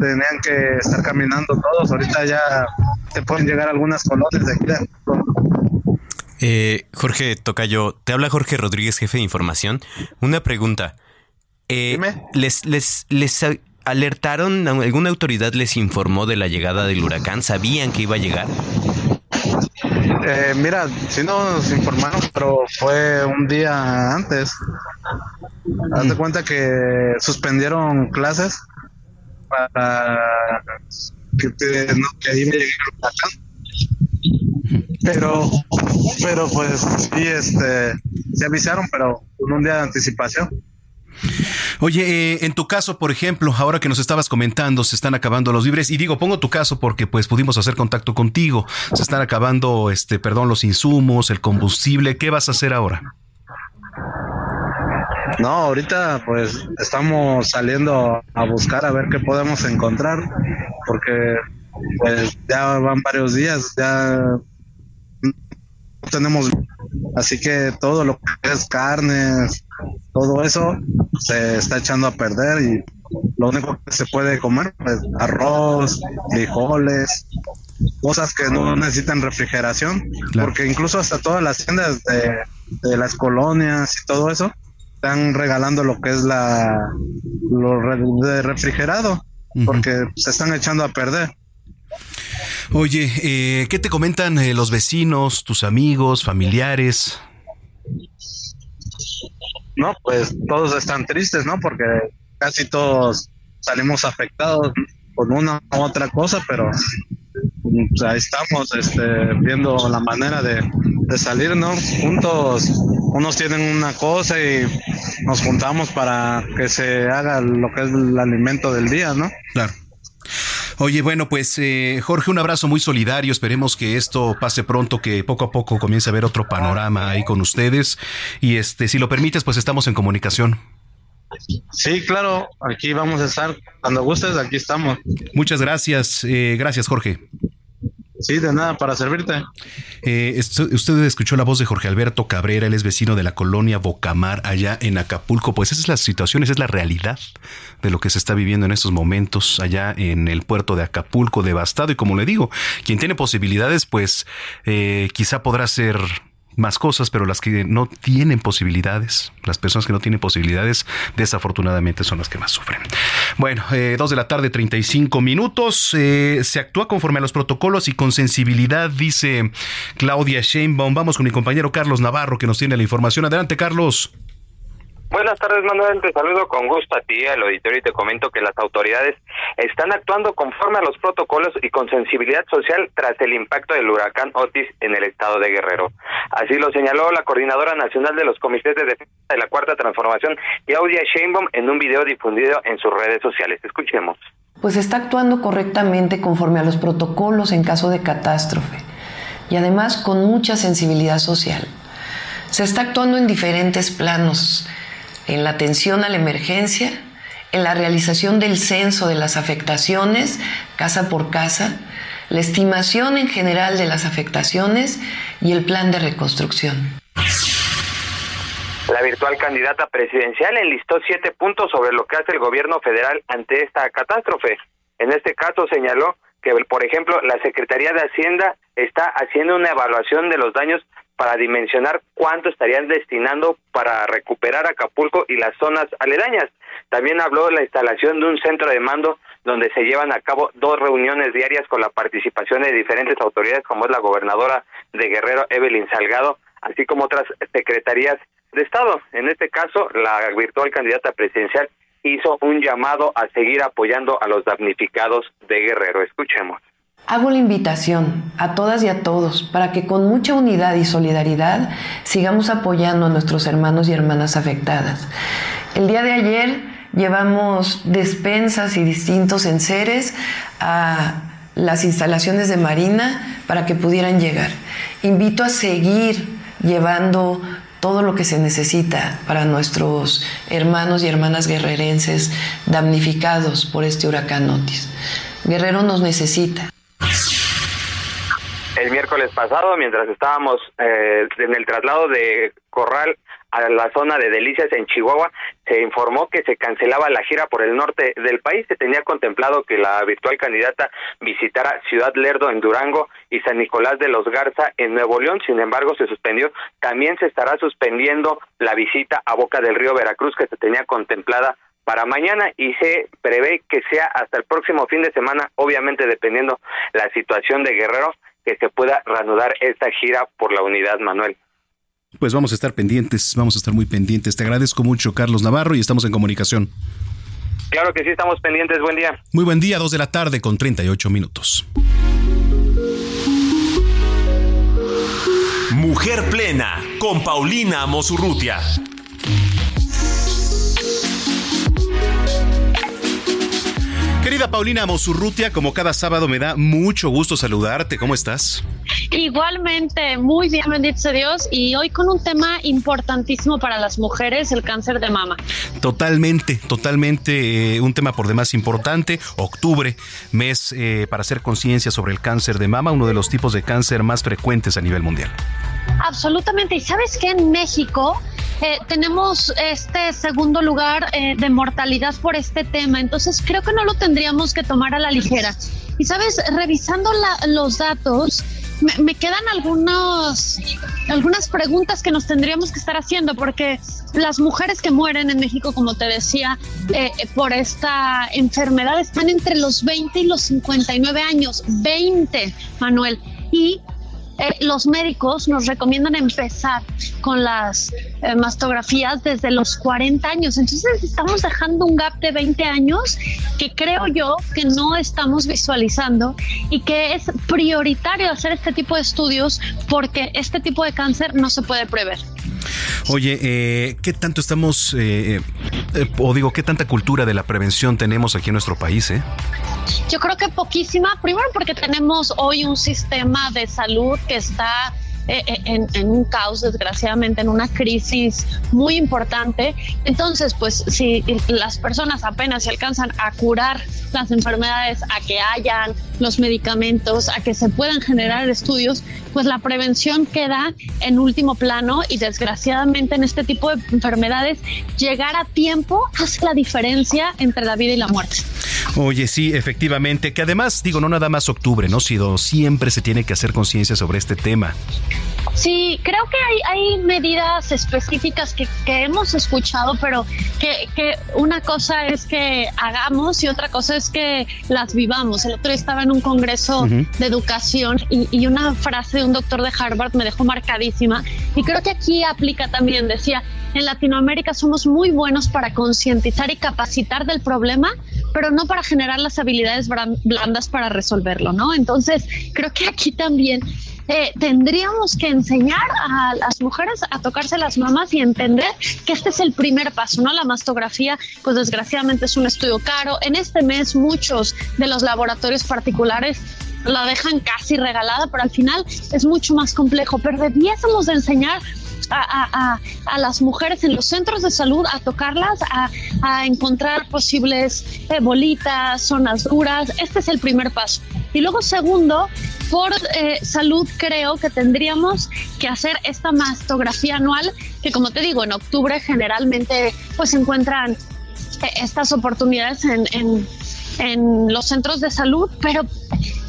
tenían que estar caminando todos. Ahorita ya se pueden llegar a algunas colonias de aquí. Eh, Jorge Tocayo, te habla Jorge Rodríguez, jefe de información. Una pregunta. Eh, ¿les, les, les alertaron, alguna autoridad les informó de la llegada del huracán? ¿Sabían que iba a llegar? Eh, mira, sí nos informaron, pero fue un día antes. Haz de cuenta que suspendieron clases para que, te, no, que ahí me llegue el huracán. Pero, pero pues sí, este, se avisaron, pero con un día de anticipación. Oye, eh, en tu caso, por ejemplo, ahora que nos estabas comentando, se están acabando los víveres y digo, pongo tu caso porque pues pudimos hacer contacto contigo. Se están acabando, este, perdón, los insumos, el combustible. ¿Qué vas a hacer ahora? No, ahorita pues estamos saliendo a buscar a ver qué podemos encontrar, porque pues ya van varios días, ya tenemos, así que todo lo que es carnes, todo eso se está echando a perder y lo único que se puede comer es arroz, frijoles cosas que no necesitan refrigeración, porque incluso hasta todas las tiendas de, de, las colonias y todo eso están regalando lo que es la lo de refrigerado, porque se están echando a perder. Oye, eh, ¿qué te comentan eh, los vecinos, tus amigos, familiares? No, pues todos están tristes, ¿no? Porque casi todos salimos afectados con una u otra cosa, pero pues, estamos este, viendo la manera de, de salir, ¿no? Juntos, unos tienen una cosa y nos juntamos para que se haga lo que es el alimento del día, ¿no? Claro. Oye, bueno, pues eh, Jorge, un abrazo muy solidario. Esperemos que esto pase pronto, que poco a poco comience a ver otro panorama ahí con ustedes. Y este, si lo permites, pues estamos en comunicación. Sí, claro, aquí vamos a estar. Cuando gustes, aquí estamos. Muchas gracias. Eh, gracias, Jorge. Sí, de nada, para servirte. Eh, usted escuchó la voz de Jorge Alberto Cabrera, él es vecino de la colonia Bocamar, allá en Acapulco. Pues esa es la situación, esa es la realidad de lo que se está viviendo en estos momentos allá en el puerto de Acapulco, devastado. Y como le digo, quien tiene posibilidades, pues eh, quizá podrá ser más cosas, pero las que no tienen posibilidades, las personas que no tienen posibilidades, desafortunadamente son las que más sufren. Bueno, eh, dos de la tarde, 35 minutos. Eh, se actúa conforme a los protocolos y con sensibilidad, dice Claudia Sheinbaum. Vamos con mi compañero Carlos Navarro, que nos tiene la información. Adelante, Carlos. Buenas tardes, Manuel. Te saludo con gusto a ti, al auditorio, y te comento que las autoridades están actuando conforme a los protocolos y con sensibilidad social tras el impacto del huracán Otis en el estado de Guerrero. Así lo señaló la coordinadora nacional de los comités de defensa de la Cuarta Transformación, Claudia Sheinbaum, en un video difundido en sus redes sociales. Escuchemos. Pues está actuando correctamente conforme a los protocolos en caso de catástrofe y además con mucha sensibilidad social. Se está actuando en diferentes planos en la atención a la emergencia, en la realización del censo de las afectaciones casa por casa, la estimación en general de las afectaciones y el plan de reconstrucción. La virtual candidata presidencial enlistó siete puntos sobre lo que hace el gobierno federal ante esta catástrofe. En este caso señaló que, por ejemplo, la Secretaría de Hacienda está haciendo una evaluación de los daños para dimensionar cuánto estarían destinando para recuperar Acapulco y las zonas aledañas. También habló de la instalación de un centro de mando donde se llevan a cabo dos reuniones diarias con la participación de diferentes autoridades como es la gobernadora de Guerrero Evelyn Salgado, así como otras secretarías de Estado. En este caso, la virtual candidata presidencial hizo un llamado a seguir apoyando a los damnificados de Guerrero. Escuchemos. Hago la invitación a todas y a todos para que con mucha unidad y solidaridad sigamos apoyando a nuestros hermanos y hermanas afectadas. El día de ayer llevamos despensas y distintos enseres a las instalaciones de Marina para que pudieran llegar. Invito a seguir llevando todo lo que se necesita para nuestros hermanos y hermanas guerrerenses damnificados por este huracán Otis. Guerrero nos necesita. El miércoles pasado, mientras estábamos eh, en el traslado de Corral a la zona de Delicias en Chihuahua, se informó que se cancelaba la gira por el norte del país. Se tenía contemplado que la virtual candidata visitara Ciudad Lerdo en Durango y San Nicolás de los Garza en Nuevo León. Sin embargo, se suspendió. También se estará suspendiendo la visita a Boca del Río Veracruz que se tenía contemplada para mañana y se prevé que sea hasta el próximo fin de semana, obviamente dependiendo la situación de Guerrero, que se pueda reanudar esta gira por la unidad, Manuel. Pues vamos a estar pendientes, vamos a estar muy pendientes. Te agradezco mucho, Carlos Navarro, y estamos en comunicación. Claro que sí, estamos pendientes. Buen día. Muy buen día, dos de la tarde con 38 minutos. Mujer Plena con Paulina Mosurrutia. Querida Paulina Mosurrutia, como cada sábado me da mucho gusto saludarte. ¿Cómo estás? Igualmente, muy bien, bendito Dios. Y hoy con un tema importantísimo para las mujeres, el cáncer de mama. Totalmente, totalmente eh, un tema por demás importante. Octubre, mes eh, para hacer conciencia sobre el cáncer de mama, uno de los tipos de cáncer más frecuentes a nivel mundial. Absolutamente. Y sabes que en México eh, tenemos este segundo lugar eh, de mortalidad por este tema, entonces creo que no lo tendríamos que tomar a la ligera. Y sabes, revisando los datos, me, quedan algunos, algunas preguntas que nos tendríamos que estar haciendo, porque las mujeres que mueren en México, como te decía, eh, por esta enfermedad están entre los 20 y los 59 años. 20, Manuel. Y eh, los médicos nos recomiendan empezar con las eh, mastografías desde los 40 años. Entonces estamos dejando un gap de 20 años que creo yo que no estamos visualizando y que es prioritario hacer este tipo de estudios porque este tipo de cáncer no se puede prever. Oye, eh, ¿qué tanto estamos, o digo, qué tanta cultura de la prevención tenemos aquí en nuestro país? Eh? Yo creo que poquísima, primero porque tenemos hoy un sistema de salud que está eh, eh, en, un caos, desgraciadamente, en una crisis muy importante. Entonces, pues si las personas apenas se alcanzan a curar las enfermedades, a que hayan los medicamentos, a que se puedan generar estudios, pues la prevención queda en último plano y desgraciadamente en este tipo de enfermedades llegar a tiempo hace la diferencia entre la vida y la muerte. Oye, sí, efectivamente, que además digo, no nada más octubre, ¿no? Sino siempre se tiene que hacer conciencia sobre este tema. Sí, creo que hay, hay medidas específicas que, que hemos escuchado, pero que, que, una cosa es que hagamos y otra cosa es que las vivamos. El otro día estaba en un congreso de educación y, y, una frase de un doctor de Harvard me dejó marcadísima y creo que aquí aplica también. Decía, en Latinoamérica somos muy buenos para concientizar y capacitar del problema, pero no para generar las habilidades blandas para resolverlo, ¿no? Entonces, creo que aquí también eh, tendríamos que enseñar a las mujeres a tocarse las mamas y entender que este es el primer paso, ¿no? La mastografía, pues desgraciadamente es un estudio caro. En este mes muchos de los laboratorios particulares la dejan casi regalada, pero al final es mucho más complejo. Pero debiésemos de enseñar a, las mujeres en los centros de salud a tocarlas, a, encontrar posibles eh, bolitas, zonas duras. Este es el primer paso. Y luego, segundo, por eh, salud creo que tendríamos que hacer esta mastografía anual, que como te digo, en octubre generalmente pues encuentran eh, estas oportunidades en, en los centros de salud, pero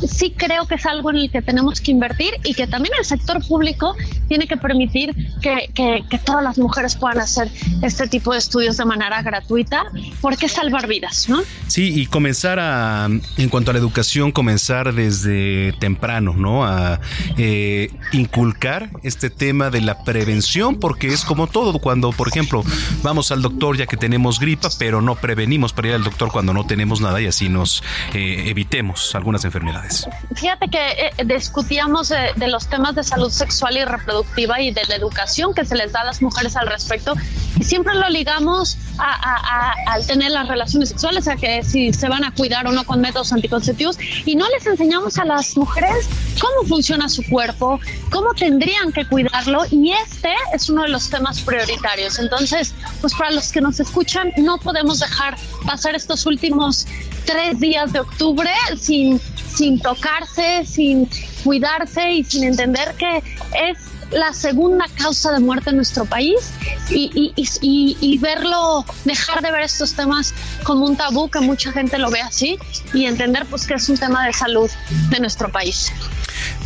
sí creo que es algo en el que tenemos que invertir y que también el sector público tiene que permitir que, que, todas las mujeres puedan hacer este tipo de estudios de manera gratuita, porque salvar vidas, ¿no? Sí, y comenzar a, en cuanto a la educación, comenzar desde temprano, ¿no? A eh, inculcar este tema de la prevención, porque es como todo, cuando, por ejemplo, vamos al doctor ya que tenemos gripa, pero no prevenimos para ir al doctor cuando no tenemos nada y así nos eh, evitemos algunas enfermedades. Fíjate que eh, discutíamos de, los temas de salud sexual y reproductiva y de la educación que se les da a las mujeres al respecto y siempre lo ligamos a, al tener las relaciones sexuales, a que si se van a cuidar o no con métodos anticonceptivos y no les enseñamos a las mujeres cómo funciona su cuerpo, cómo tendrían que cuidarlo y este es uno de los temas prioritarios. Entonces, pues para los que nos escuchan, no podemos dejar pasar estos últimos tres días de octubre sin sin tocarse, sin cuidarse y sin entender que es la segunda causa de muerte en nuestro país y, y, verlo, dejar de ver estos temas como un tabú, que mucha gente lo ve así, y entender pues que es un tema de salud de nuestro país.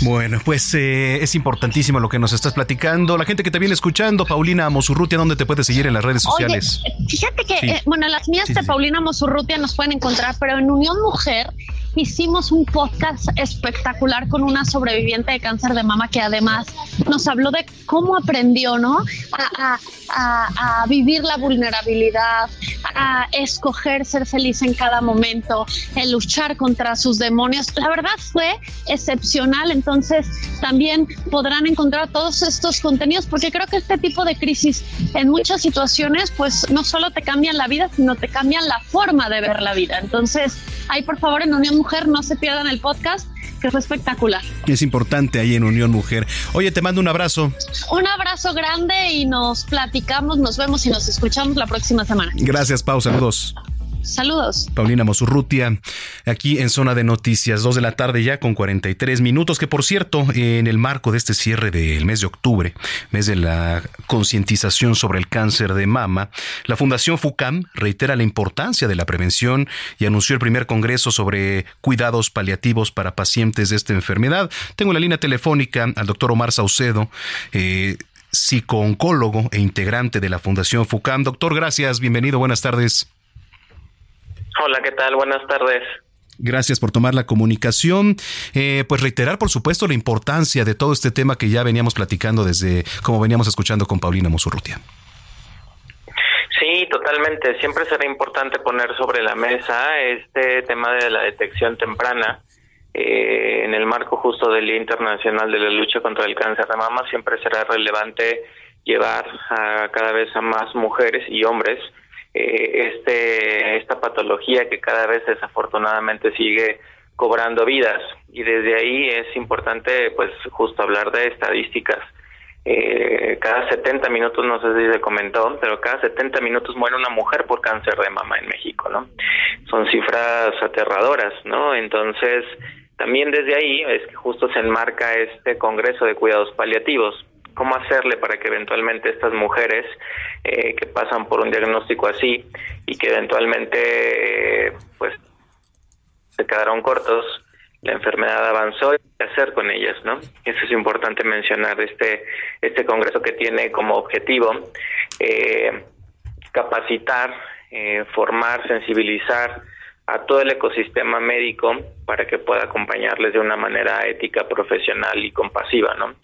Bueno, pues eh, es importantísimo lo que nos estás platicando. La gente que te viene escuchando, Paulina Mosurrutia, ¿dónde te puede seguir en las redes sociales? fíjate que, eh, bueno, las mías de Paulina Mosurrutia nos pueden encontrar, pero en Unión Mujer hicimos un podcast espectacular con una sobreviviente de cáncer de mama que además nos habló de cómo aprendió, ¿no? A, vivir la vulnerabilidad, a escoger ser feliz en cada momento, el luchar contra sus demonios. La verdad fue excepcional, entonces también podrán encontrar todos estos contenidos porque creo que este tipo de crisis en muchas situaciones pues no solo te cambian la vida, sino te cambian la forma de ver la vida. Entonces, ahí por favor en Unión Mujer no se pierdan el podcast que fue espectacular. Es importante ahí en Unión Mujer. Oye, te mando un abrazo. Un abrazo grande y nos platicamos, nos vemos y nos escuchamos la próxima semana. Gracias, Pau. Saludos. Saludos. Paulina Mosurrutia, aquí en Zona de Noticias, 2 de la tarde ya con 43 minutos, que por cierto, en el marco de este cierre del mes de octubre, mes de la concientización sobre el cáncer de mama, la Fundación FUCAM reitera la importancia de la prevención y anunció el primer congreso sobre cuidados paliativos para pacientes de esta enfermedad. Tengo en la línea telefónica al doctor Omar Saucedo, eh, psicooncólogo e integrante de la Fundación FUCAM. Doctor, gracias, bienvenido, buenas tardes. Hola, ¿qué tal? Buenas tardes. Gracias por tomar la comunicación. Eh, pues reiterar, por supuesto, la importancia de todo este tema que ya veníamos platicando desde, como veníamos escuchando con Paulina Mosurrutia. Sí, totalmente. Siempre será importante poner sobre la mesa este tema de la detección temprana. Eh, en el marco justo del Día Internacional de la Lucha contra el Cáncer de Mama, siempre será relevante llevar a cada vez a más mujeres y hombres eh, este esta patología que cada vez desafortunadamente sigue cobrando vidas y desde ahí es importante pues justo hablar de estadísticas eh, cada 70 minutos, no sé si se comentó, pero cada 70 minutos muere una mujer por cáncer de mama en México, ¿no? Son cifras aterradoras, ¿no? Entonces, también desde ahí es que justo se enmarca este Congreso de Cuidados Paliativos, cómo hacerle para que eventualmente estas mujeres eh, que pasan por un diagnóstico así y que eventualmente eh, pues se quedaron cortos, la enfermedad avanzó y qué hacer con ellas, ¿no? Eso es importante mencionar este este congreso que tiene como objetivo eh, capacitar, formar, sensibilizar a todo el ecosistema médico para que pueda acompañarles de una manera ética, profesional y compasiva, ¿no?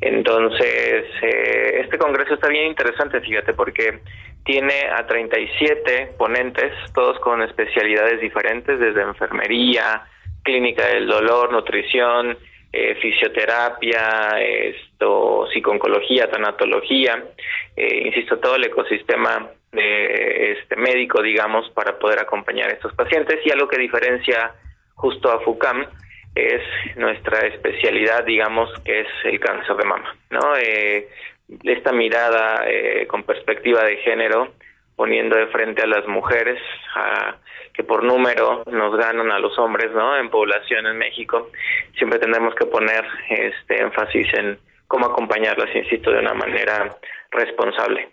Entonces, eh, este congreso está bien interesante, fíjate, porque tiene a 37 ponentes, todos con especialidades diferentes, desde enfermería, clínica del dolor, nutrición, eh, fisioterapia, esto, psiconcología, tanatología, eh, insisto, todo el ecosistema de este médico, digamos, para poder acompañar a estos pacientes. Y algo que diferencia justo a FUCAM es nuestra especialidad, digamos, que es el cáncer de mama, ¿no? Eh, esta mirada eh, con perspectiva de género, poniendo de frente a las mujeres, a, que por número nos ganan a los hombres, ¿no? En población en México, siempre tenemos que poner este énfasis en cómo acompañarlas, insisto, de una manera responsable.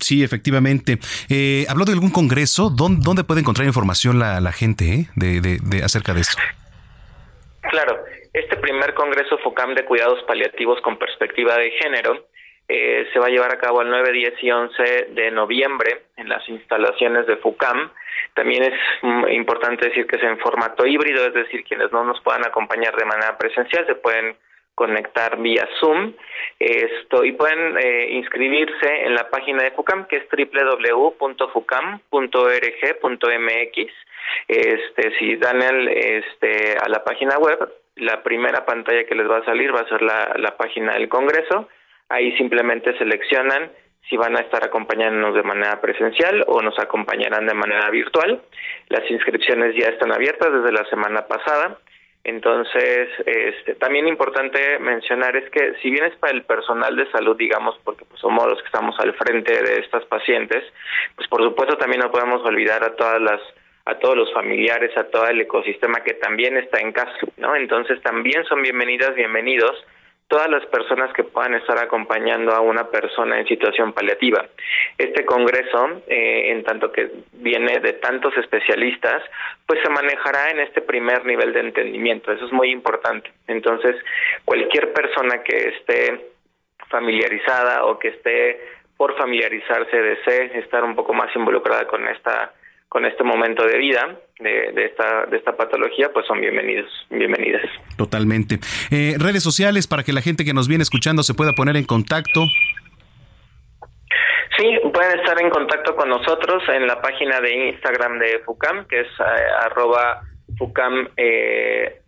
Sí, efectivamente. Eh, ¿Habló de algún congreso? ¿Dónde, puede encontrar información la, la gente eh, de, de, acerca de esto? Claro, este primer congreso FOCAM de cuidados paliativos con perspectiva de género eh, se va a llevar a cabo el 9, 10 y 11 de noviembre en las instalaciones de FUCAM. También es mm, importante decir que es en formato híbrido, es decir, quienes no nos puedan acompañar de manera presencial se pueden conectar vía Zoom. Esto, y pueden eh, inscribirse en la página de FUCAM, que es www.fucam.org.mx. Este, si dan este, a la página web, la primera pantalla que les va a salir va a ser la, la página del Congreso. Ahí simplemente seleccionan si van a estar acompañándonos de manera presencial o nos acompañarán de manera virtual. Las inscripciones ya están abiertas desde la semana pasada. Entonces, este, también importante mencionar es que si bien es para el personal de salud, digamos, porque pues, somos los que estamos al frente de estas pacientes, pues por supuesto también no podemos olvidar a todas las a todos los familiares, a todo el ecosistema que también está en casa, ¿no? Entonces también son bienvenidas, bienvenidos todas las personas que puedan estar acompañando a una persona en situación paliativa. Este congreso, eh, en tanto que viene de tantos especialistas, pues se manejará en este primer nivel de entendimiento. Eso es muy importante. Entonces, cualquier persona que esté familiarizada o que esté por familiarizarse, desee estar un poco más involucrada con esta con este momento de vida de, esta de esta patología, pues son bienvenidos, bienvenidas. Totalmente. Eh, redes sociales para que la gente que nos viene escuchando se pueda poner en contacto. Sí, pueden estar en contacto con nosotros en la página de Instagram de FUCAM, que es eh, arroba FUCAM eh,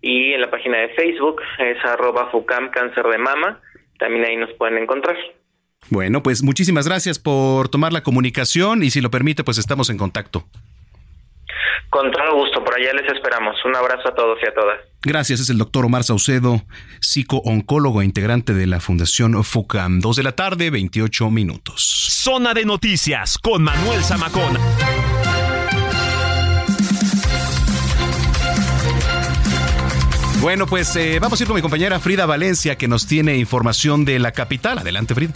y en la página de Facebook es arroba FUCAM Cáncer de Mama. También ahí nos pueden encontrar. Bueno, pues muchísimas gracias por tomar la comunicación y si lo permite, pues estamos en contacto. Con todo gusto, por allá les esperamos. Un abrazo a todos y a todas. Gracias, es el doctor Omar Saucedo, psico-oncólogo e integrante de la Fundación FUCAM. Dos de la tarde, 28 minutos. Zona de noticias con Manuel Zamacona. Bueno, pues eh, vamos a ir con mi compañera Frida Valencia que nos tiene información de la capital. Adelante, Frida.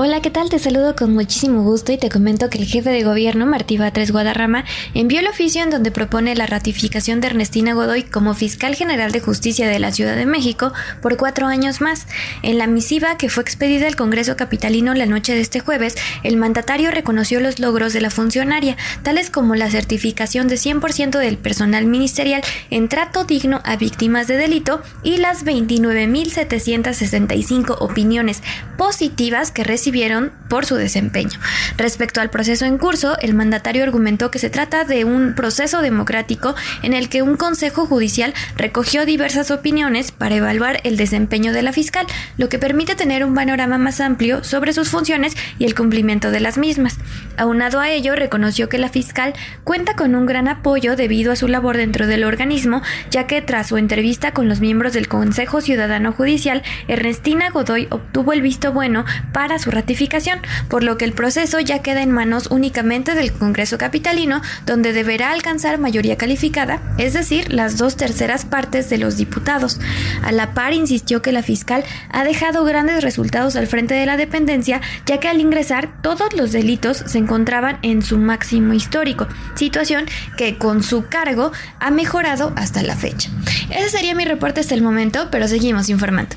Hola, ¿qué tal? Te saludo con muchísimo gusto y te comento que el jefe de gobierno, Martí Batres Guadarrama, envió el oficio en donde propone la ratificación de Ernestina Godoy como fiscal general de justicia de la Ciudad de México por cuatro años más. En la misiva que fue expedida al Congreso Capitalino la noche de este jueves, el mandatario reconoció los logros de la funcionaria, tales como la certificación de 100% del personal ministerial en trato digno a víctimas de delito y las 29.765 opiniones positivas que recibió vieron por su desempeño. Respecto al proceso en curso, el mandatario argumentó que se trata de un proceso democrático en el que un consejo judicial recogió diversas opiniones para evaluar el desempeño de la fiscal, lo que permite tener un panorama más amplio sobre sus funciones y el cumplimiento de las mismas. Aunado a ello, reconoció que la fiscal cuenta con un gran apoyo debido a su labor dentro del organismo, ya que tras su entrevista con los miembros del Consejo Ciudadano Judicial, Ernestina Godoy obtuvo el visto bueno para su ratificación, por lo que el proceso ya queda en manos únicamente del Congreso Capitalino, donde deberá alcanzar mayoría calificada, es decir, las dos terceras partes de los diputados. A la par insistió que la fiscal ha dejado grandes resultados al frente de la dependencia, ya que al ingresar todos los delitos se encontraban en su máximo histórico, situación que con su cargo ha mejorado hasta la fecha. Ese sería mi reporte hasta el momento, pero seguimos informando.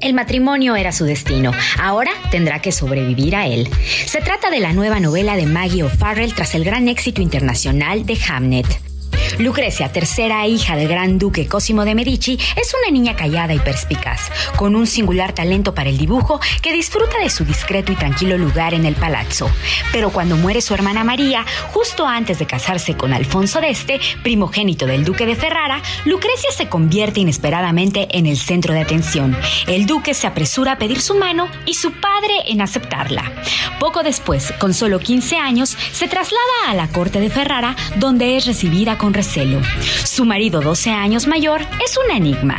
El matrimonio era su destino. Ahora tendrá que sobrevivir a él. Se trata de la nueva novela de Maggie O'Farrell tras el gran éxito internacional de Hamnet. Lucrecia, tercera hija del gran duque Cosimo de Medici, es una niña callada y perspicaz, con un singular talento para el dibujo que disfruta de su discreto y tranquilo lugar en el palazzo. Pero cuando muere su hermana María, justo antes de casarse con Alfonso d'Este, primogénito del duque de Ferrara, Lucrecia se convierte inesperadamente en el centro de atención. El duque se apresura a pedir su mano y su padre en aceptarla. Poco después, con solo 15 años, se traslada a la corte de Ferrara, donde es recibida con Su marido, 12 años mayor, es un enigma.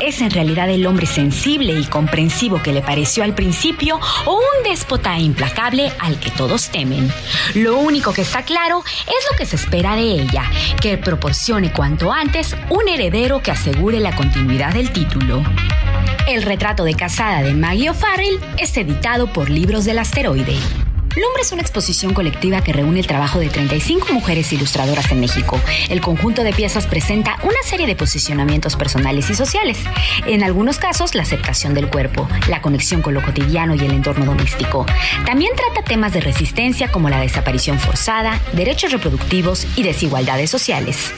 ¿Es en realidad el hombre sensible y comprensivo que le pareció al principio o un déspota implacable al que todos temen? Lo único que está claro es lo que se espera de ella, que proporcione cuanto antes un heredero que asegure la continuidad del título. El retrato de casada de Maggie O'Farrell es editado por Libros del Asteroide. Lumbre es una exposición colectiva que reúne el trabajo de 35 mujeres ilustradoras en México. El conjunto de piezas presenta una serie de posicionamientos personales y sociales. En algunos casos, la aceptación del cuerpo, la conexión con lo cotidiano y el entorno doméstico. También trata temas de resistencia como la desaparición forzada, derechos reproductivos y desigualdades sociales.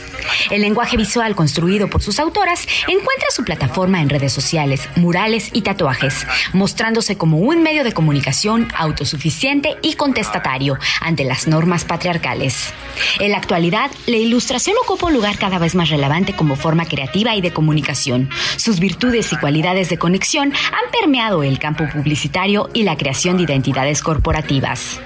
El lenguaje visual construido por sus autoras encuentra su plataforma en redes sociales, murales y tatuajes, mostrándose como un medio de comunicación autosuficiente y contestatario ante las normas patriarcales. En la actualidad, la ilustración ocupa un lugar cada vez más relevante como forma creativa y de comunicación. Sus virtudes y cualidades de conexión han permeado el campo publicitario y la creación de identidades corporativas.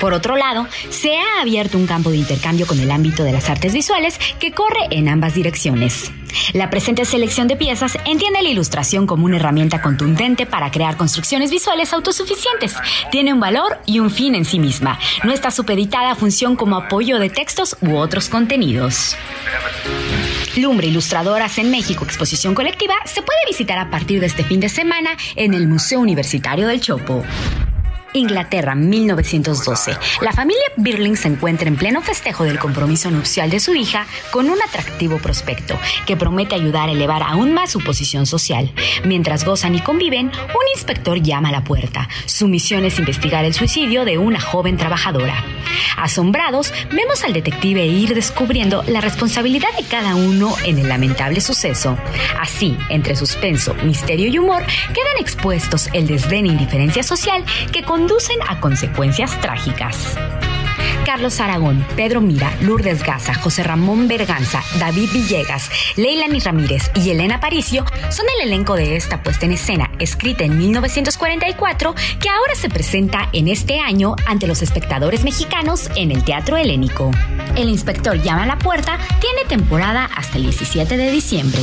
Por otro lado, se ha abierto un campo de intercambio con el ámbito de las artes visuales que corre en ambas direcciones. La presente selección de piezas entiende la ilustración como una herramienta contundente para crear construcciones visuales autosuficientes. Tiene un valor y un fin en sí misma. No está supeditada a función como apoyo de textos u otros contenidos. Lumbre Ilustradoras en México Exposición Colectiva se puede visitar a partir de este fin de semana en el Museo Universitario del Chopo. Inglaterra, 1912. La familia Birling se encuentra en pleno festejo del compromiso nupcial de su hija con un atractivo prospecto que promete ayudar a elevar aún más su posición social. Mientras gozan y conviven, un inspector llama a la puerta. Su misión es investigar el suicidio de una joven trabajadora. Asombrados, vemos al detective ir descubriendo la responsabilidad de cada uno en el lamentable suceso. Así, entre suspenso, misterio y humor, quedan expuestos el desdén e indiferencia social que conducen a consecuencias trágicas. Carlos Aragón, Pedro Mira, Lourdes Gaza, José Ramón Berganza, David Villegas, Leilani Ramírez y Elena Paricio son el elenco de esta puesta en escena, escrita en 1944, que ahora se presenta en este año ante los espectadores mexicanos en el Teatro Helénico. El inspector llama a la puerta, tiene temporada hasta el 17 de diciembre.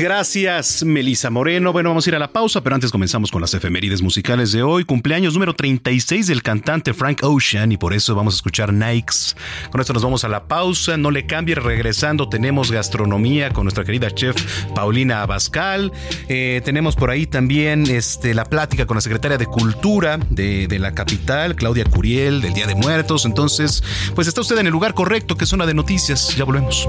Gracias, Melisa Moreno. Bueno, vamos a ir a la pausa, pero antes comenzamos con las efemérides musicales de hoy. Cumpleaños número 36 del cantante Frank Ocean y por eso vamos a escuchar Nikes. Con esto nos vamos a la pausa. No le cambie, regresando tenemos gastronomía con nuestra querida chef Paulina Abascal. Eh, tenemos por ahí también este, la plática con la secretaria de Cultura de, de la capital, Claudia Curiel, del Día de Muertos. Entonces, pues está usted en el lugar correcto, que es zona de noticias. Ya volvemos.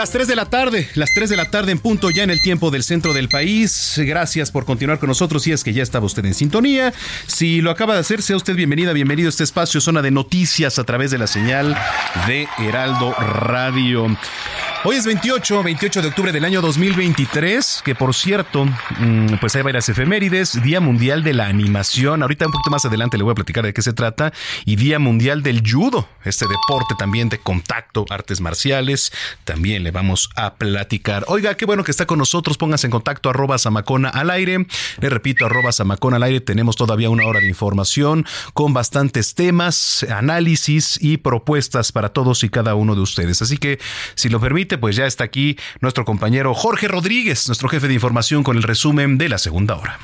Las 3 de la tarde, las 3 de la tarde en punto ya en el tiempo del centro del país. Gracias por continuar con nosotros si es que ya estaba usted en sintonía. Si lo acaba de hacer, sea usted bienvenida, bienvenido a este espacio, zona de noticias a través de la señal de Heraldo Radio. Hoy es 28, 28 de octubre del año 2023, que por cierto, mm, pues hay varias efemérides, Día Mundial de la Animación, ahorita un poquito más adelante le voy a platicar de qué se trata, y Día Mundial del Judo, este deporte también de contacto, artes marciales, también le vamos a platicar. Oiga, qué bueno que está con nosotros, póngase en contacto arroba Samacona al aire, le repito, arroba Samacona al aire, tenemos todavía una hora de información con bastantes temas, análisis y propuestas para todos y cada uno de ustedes. Así que, si lo permite, pues ya está aquí nuestro compañero Jorge Rodríguez, nuestro jefe de información con el resumen de la segunda hora.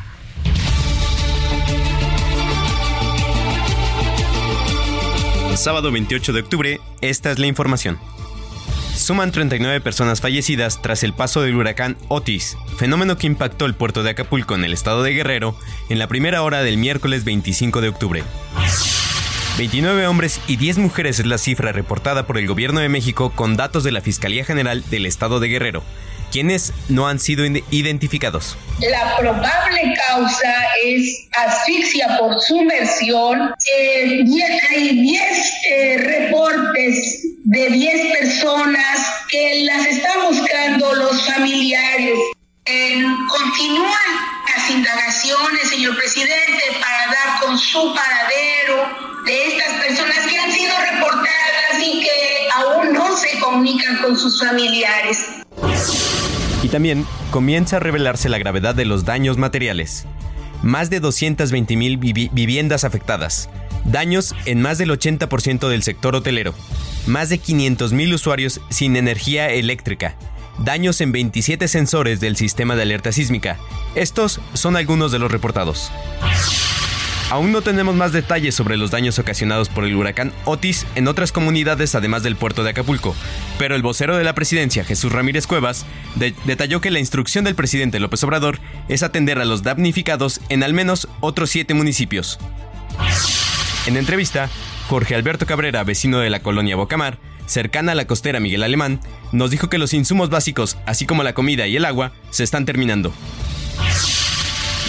Sábado 28 de octubre, esta es la información. Suman 39 personas fallecidas tras el paso del huracán Otis, fenómeno que impactó el puerto de Acapulco en el estado de Guerrero en la primera hora del miércoles 25 de octubre. 29 hombres y 10 mujeres es la cifra reportada por el gobierno de México con datos de la Fiscalía General del Estado de Guerrero, quienes no han sido identificados. La probable causa es asfixia por sumersión. Eh, hay 10 eh, reportes de 10 personas que las están buscando los familiares. Eh, continúan las indagaciones, señor presidente, para dar con su paradero de estas personas que han sido reportadas y que aún no se comunican con sus familiares. Y también comienza a revelarse la gravedad de los daños materiales. Más de 220 mil viviendas afectadas. Daños en más del 80% del sector hotelero. Más de 500 mil usuarios sin energía eléctrica. Daños en 27 sensores del sistema de alerta sísmica. Estos son algunos de los reportados. Aún no tenemos más detalles sobre los daños ocasionados por el huracán Otis en otras comunidades además del puerto de Acapulco, pero el vocero de la presidencia, Jesús Ramírez Cuevas, detalló que la instrucción del presidente López Obrador es atender a los damnificados en al menos otros siete municipios. En entrevista, Jorge Alberto Cabrera, vecino de la colonia Bocamar, cercana a la costera Miguel Alemán, nos dijo que los insumos básicos, así como la comida y el agua, se están terminando.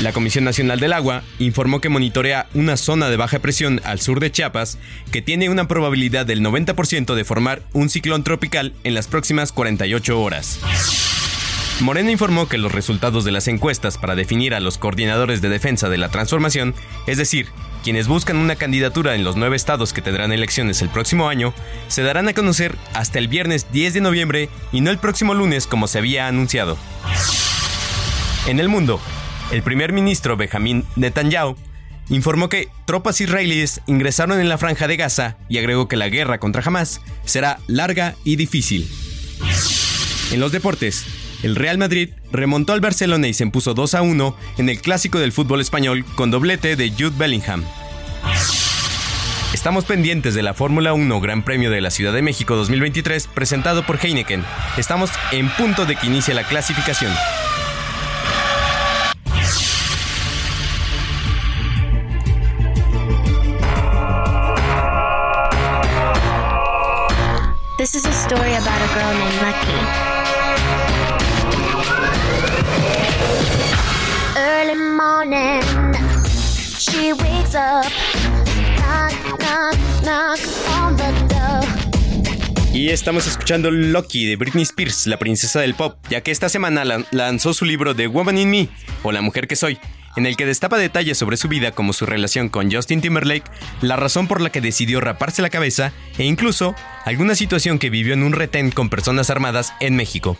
La Comisión Nacional del Agua informó que monitorea una zona de baja presión al sur de Chiapas que tiene una probabilidad del 90% de formar un ciclón tropical en las próximas 48 horas. Morena informó que los resultados de las encuestas para definir a los coordinadores de defensa de la transformación, es decir, quienes buscan una candidatura en los nueve estados que tendrán elecciones el próximo año, se darán a conocer hasta el viernes 10 de noviembre y no el próximo lunes como se había anunciado. En el mundo, el primer ministro Benjamin Netanyahu informó que tropas israelíes ingresaron en la franja de Gaza y agregó que la guerra contra Hamas será larga y difícil. En los deportes, el Real Madrid remontó al Barcelona y se impuso 2 a 1 en el clásico del fútbol español con doblete de Jude Bellingham. Estamos pendientes de la Fórmula 1 Gran Premio de la Ciudad de México 2023 presentado por Heineken. Estamos en punto de que inicie la clasificación. Up, knock, knock, knock on the door. Y estamos escuchando Lucky de Britney Spears, la princesa del pop, ya que esta semana lanzó su libro The Woman in Me, o La mujer que soy, en el que destapa detalles sobre su vida como su relación con Justin Timberlake, la razón por la que decidió raparse la cabeza e incluso alguna situación que vivió en un retén con personas armadas en México.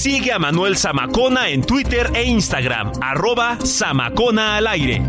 Sigue a Manuel Zamacona en Twitter e Instagram, arroba Zamacona al aire.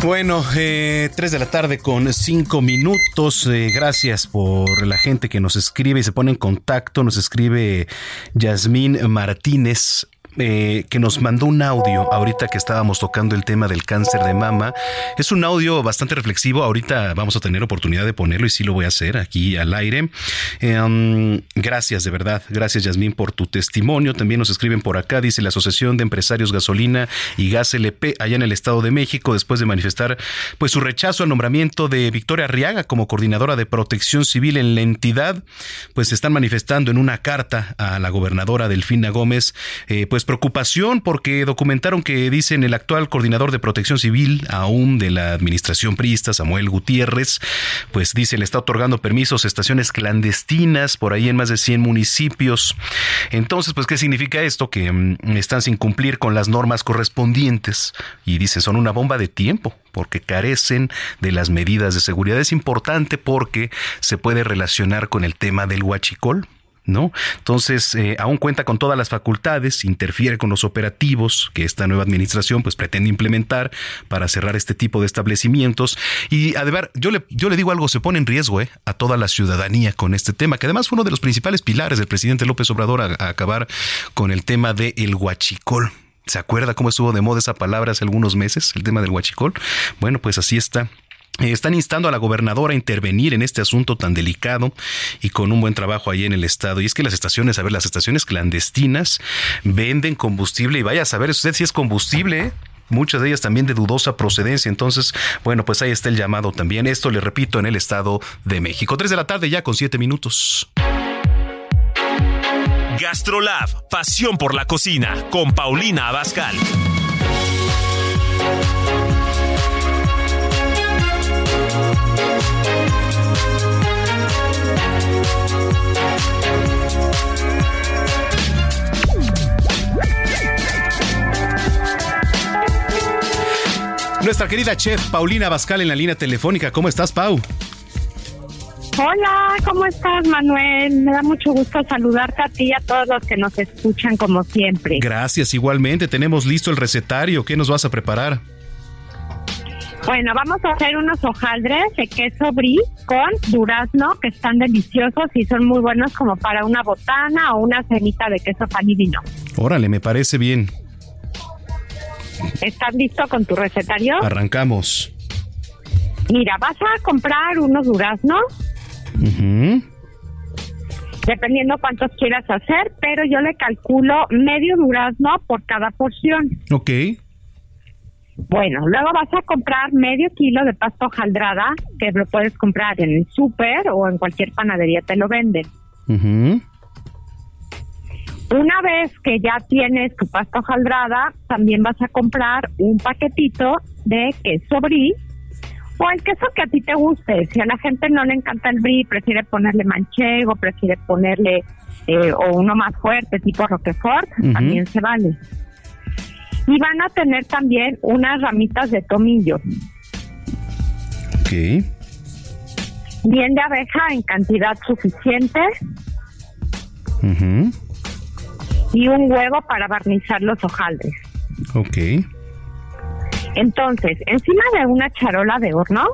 Bueno, eh, 3 de la tarde con 5 minutos. Eh, gracias por la gente que nos escribe y se pone en contacto. Nos escribe Yasmín Martínez eh, que nos mandó un audio ahorita que estábamos tocando el tema del cáncer de mama. Es un audio bastante reflexivo. Ahorita vamos a tener oportunidad de ponerlo y sí lo voy a hacer aquí al aire. Em, gracias, de verdad. Gracias, Yasmín, por tu testimonio. También nos escriben por acá, dice la Asociación de Empresarios Gasolina y Gas LP allá en el Estado de México, después de manifestar pues su rechazo al nombramiento de Victoria Arriaga como coordinadora de protección civil en la entidad, pues se están manifestando en una carta a la gobernadora Delfina Gómez, eh, pues preocupación porque documentaron que dicen el actual coordinador de protección civil, aún de la administración prista, Samuel Gutiérrez, pues dice le está otorgando permisos a estaciones clandestinas por ahí en más de 100 municipios. Entonces, pues, ¿qué significa esto? Que mm, están sin cumplir con las normas correspondientes y dice son una bomba de tiempo porque carecen de las medidas de seguridad. Es importante porque se puede relacionar con el tema del huachicol. ¿No? Entonces, eh, aún cuenta con todas las facultades, interfiere con los operativos que esta nueva administración pues pretende implementar para cerrar este tipo de establecimientos. Y además, yo le, yo le digo algo, se pone en riesgo eh, a toda la ciudadanía con este tema, que además fue uno de los principales pilares del presidente López Obrador a, acabar con el tema del el huachicol. ¿Se acuerda cómo estuvo de moda esa palabra hace algunos meses, el tema del huachicol? Bueno, pues así está están instando a la gobernadora a intervenir en este asunto tan delicado y con un buen trabajo ahí en el estado. Y es que las estaciones, a ver, las estaciones clandestinas venden combustible y vaya a saber usted si es combustible. ¿eh? muchas de ellas también de dudosa procedencia. Entonces, bueno, pues ahí está el llamado también. Esto le repito en el Estado de México. Tres de la tarde ya con siete minutos. Gastrolab, pasión por la cocina, con Paulina Abascal. Nuestra querida chef Paulina Bascal en la línea telefónica. ¿Cómo estás, Pau? Hola, ¿cómo estás, Manuel? Me da mucho gusto saludarte a ti y a todos los que nos escuchan como siempre. Gracias, igualmente. Tenemos listo el recetario. ¿Qué nos vas a preparar? Bueno, vamos a hacer unos hojaldres de queso brie con durazno que están deliciosos y son muy buenos como para una botana o una cenita de queso panivino. Órale, me parece bien. ¿Estás listo con tu recetario? Arrancamos. Mira, vas a comprar unos duraznos, dependiendo cuántos quieras hacer, pero yo le calculo medio durazno por cada porción. Ok. Bueno, luego vas a comprar medio kilo de pasta hojaldrada, que lo puedes comprar en el súper o en cualquier panadería te lo venden. Una vez que ya tienes tu pasta hojaldrada, también vas a comprar un paquetito de queso brie o el queso que a ti te guste. Si a la gente no le encanta el brie, prefiere ponerle manchego, prefiere ponerle eh, o uno más fuerte, tipo Roquefort, también se vale. Y van a tener también unas ramitas de tomillo, Ok. bien de abeja en cantidad suficiente Ujú. Y un huevo para barnizar los hojaldres. Ok. Entonces, encima de una charola de horno,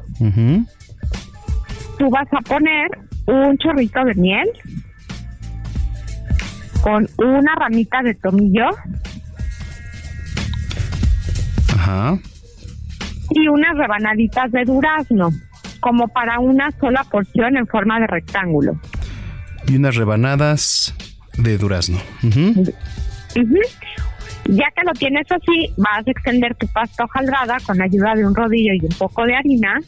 tú vas a poner un chorrito de miel con una ramita de tomillo Ajá. y unas rebanaditas de durazno, como para una sola porción en forma de rectángulo. Y unas rebanadas de durazno. Ujú. Ujú. Ya que lo tienes así, vas a extender tu pasta hojaldrada con ayuda de un rodillo y un poco de harina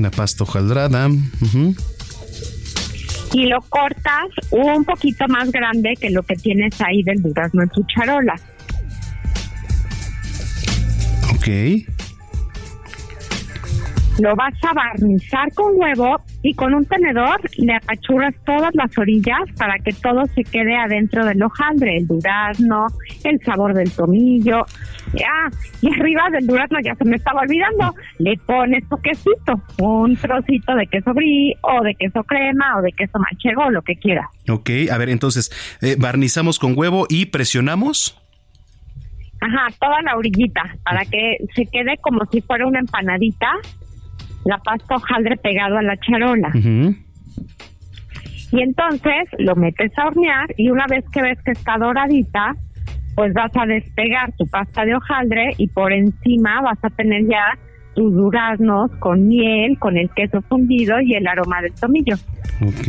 La pasta hojaldrada. Ujú. y lo cortas un poquito más grande que lo que tienes ahí del durazno en tu charola. Ok. Lo vas a barnizar con huevo y con un tenedor le apachurras todas las orillas para que todo se quede adentro del hojaldre, el durazno, el sabor del tomillo. Ah, y arriba del durazno ya se me estaba olvidando, le pones tu quesito, un trocito de queso brie o de queso crema o de queso manchego, lo que quieras. Ok. A ver, entonces, eh, barnizamos con huevo y presionamos. Ajá, toda la orillita para que se quede como si fuera una empanadita, la pasta hojaldre pegado a la charola. Y entonces lo metes a hornear y una vez que ves que está doradita, pues vas a despegar tu pasta de hojaldre y por encima vas a tener ya tus duraznos con miel, con el queso fundido y el aroma del tomillo. Ok.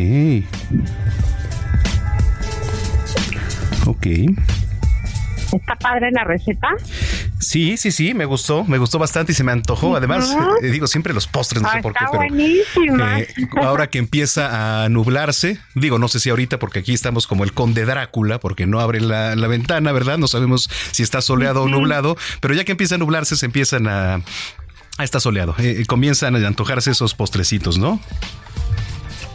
Ok. ¿Está padre la receta? Sí, sí, sí, me gustó, me gustó bastante y se me antojó. Además, eh, digo, siempre los postres, no Ah, sé por qué, pero eh, ahora que empieza a nublarse, digo, no sé si ahorita, porque aquí estamos como el conde Drácula, porque no abre la, la ventana, ¿verdad? No sabemos si está soleado o nublado, pero ya que empieza a nublarse, se empiezan a... Ah, está soleado. Eh, comienzan a antojarse esos postrecitos, ¿no?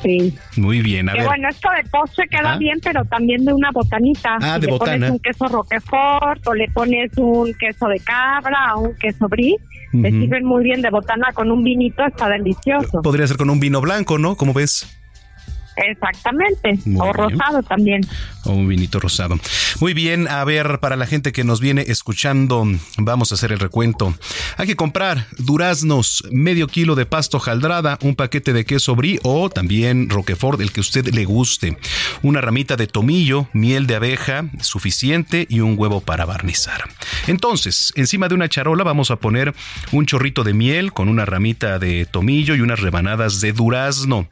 Sí. Muy bien, a que ver. bueno, esto de postre queda Ajá. bien, pero también de una botanita. Ah, Si de le botana. pones un queso roquefort o le pones un queso de cabra o un queso brie, te Ujú. sirven muy bien de botana con un vinito, está delicioso. Podría ser con un vino blanco, ¿no? ¿Cómo ves? Exactamente. Muy o bien. rosado también. O un vinito rosado. Muy bien, a ver, para la gente que nos viene escuchando, vamos a hacer el recuento. Hay que comprar duraznos, medio kilo de pasto jaldrada, un paquete de queso brie o también roquefort, el que usted le guste, una ramita de tomillo, miel de abeja suficiente y un huevo para barnizar. Entonces, encima de una charola vamos a poner un chorrito de miel con una ramita de tomillo y unas rebanadas de durazno.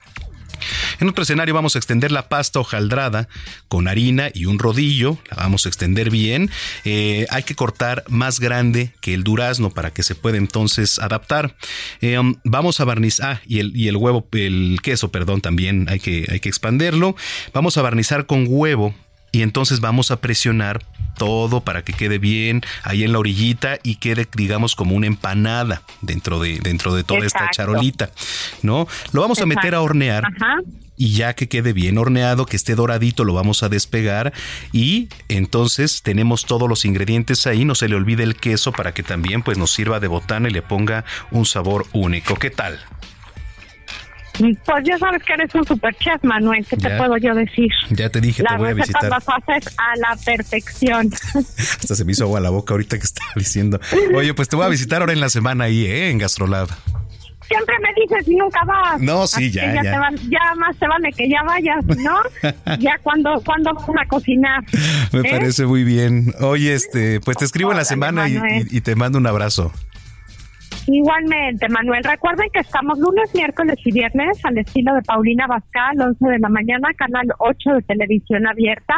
En otro escenario vamos a extender la pasta hojaldrada con harina y un rodillo, la vamos a extender bien. Eh, hay que cortar más grande que el durazno para que se pueda entonces adaptar. Eh, um, vamos a barnizar, ah, y el, y el huevo, el queso, perdón, también hay que, hay que expanderlo. Vamos a barnizar con huevo y entonces vamos a presionar todo para que quede bien ahí en la orillita y quede digamos como una empanada dentro de dentro de toda esta charolita, ¿no? Lo vamos a meter a hornear. Y ya que quede bien horneado, que esté doradito, lo vamos a despegar y entonces tenemos todos los ingredientes ahí, no se le olvide el queso para que también pues nos sirva de botana y le ponga un sabor único. ¿Qué tal? Pues ya sabes que eres un super chef, Manuel. ¿Qué te puedo yo decir? Ya te dije, te voy a visitar. Las haces a la perfección. Hasta se me hizo agua la boca ahorita que estaba diciendo. Oye, pues te voy a visitar ahora en la semana ahí, ¿eh? En Gastrolab. Siempre me dices y nunca vas. No, sí, ya, ya. Ya. ya más te vale que ya vayas, ¿no? ya cuando, cuando vamos a cocinar. Me ¿eh? parece muy bien. Oye, este, pues te escribo en la semana y, y te mando un abrazo. Igualmente, Manuel. Recuerden que estamos lunes, miércoles y viernes al estilo de Paulina Bascal, 11 de la mañana, canal 8 de televisión abierta,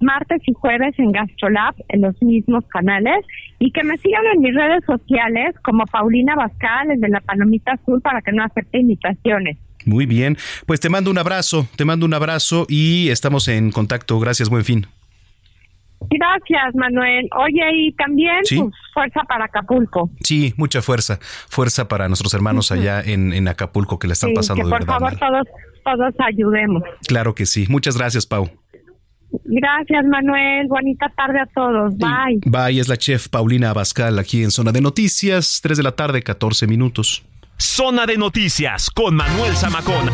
martes y jueves en Gastrolab, en los mismos canales, y que me sigan en mis redes sociales como Paulina Bascal, el de la Palomita Azul, para que no acepte invitaciones. Muy bien, pues te mando un abrazo, te mando un abrazo y estamos en contacto. Gracias, buen fin. Gracias, Manuel. Oye, y también pues, fuerza para Acapulco. Sí, mucha fuerza. Fuerza para nuestros hermanos allá en, en Acapulco que le están Sí, pasando que de por verdad. favor mal. todos, todos ayudemos. Claro que sí. Muchas gracias, Pau. Gracias, Manuel. Bonita tarde a todos. Bye. Bye, es la chef Paulina Abascal aquí en Zona de Noticias, 3 de la tarde, 14 minutos. Zona de Noticias con Manuel Zamacona.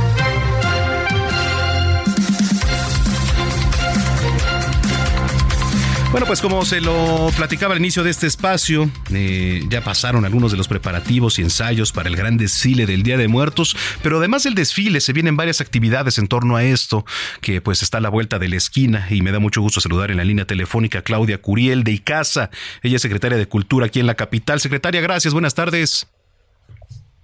Bueno, pues como se lo platicaba al inicio de este espacio, eh, ya pasaron algunos de los preparativos y ensayos para el gran desfile del Día de Muertos, pero además del desfile se vienen varias actividades en torno a esto, que pues está a la vuelta de la esquina y me da mucho gusto saludar en la línea telefónica a Claudia Curiel de Icasa, ella es secretaria de Cultura aquí en la capital. Secretaria, gracias, buenas tardes.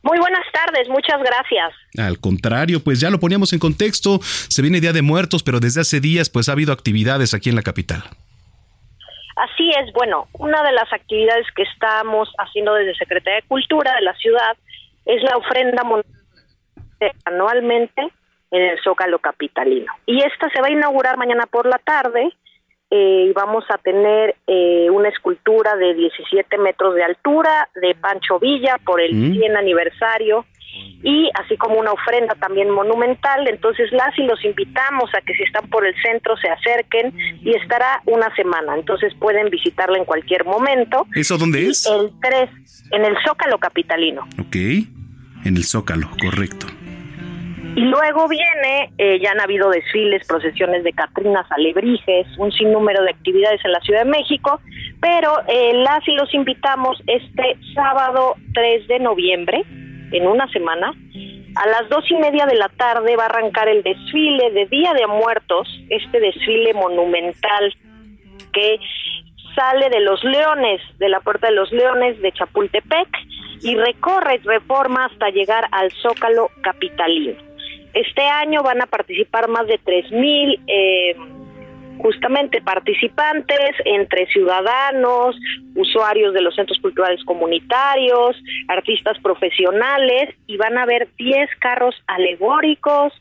Muy buenas tardes, muchas gracias. Al contrario, pues ya lo poníamos en contexto, se viene Día de Muertos, pero desde hace días pues ha habido actividades aquí en la capital. Así es, bueno, una de las actividades que estamos haciendo desde Secretaría de Cultura de la ciudad es la ofrenda anualmente en el Zócalo Capitalino. Y esta se va a inaugurar mañana por la tarde eh, y vamos a tener eh, una escultura de 17 metros de altura de Pancho Villa por el Mm. 100 aniversario y así como una ofrenda también monumental. Entonces las y los invitamos a que si están por el centro se acerquen y estará una semana. Entonces pueden visitarla en cualquier momento. ¿Eso dónde es? El 3 en el Zócalo Capitalino. Ok, en el Zócalo, correcto. Y luego viene, eh, ya han habido desfiles, procesiones de Catrinas, alebrijes, un sinnúmero de actividades en la Ciudad de México, pero eh, las y los invitamos este sábado 3 de noviembre, en una semana, a las dos y media de la tarde va a arrancar el desfile de Día de Muertos, este desfile monumental que sale de los Leones, de la Puerta de los Leones de Chapultepec y recorre Reforma hasta llegar al Zócalo Capitalino. Este año van a participar más de 3.000 eh, justamente participantes entre ciudadanos, usuarios de los centros culturales comunitarios, artistas profesionales y van a haber 10 carros alegóricos,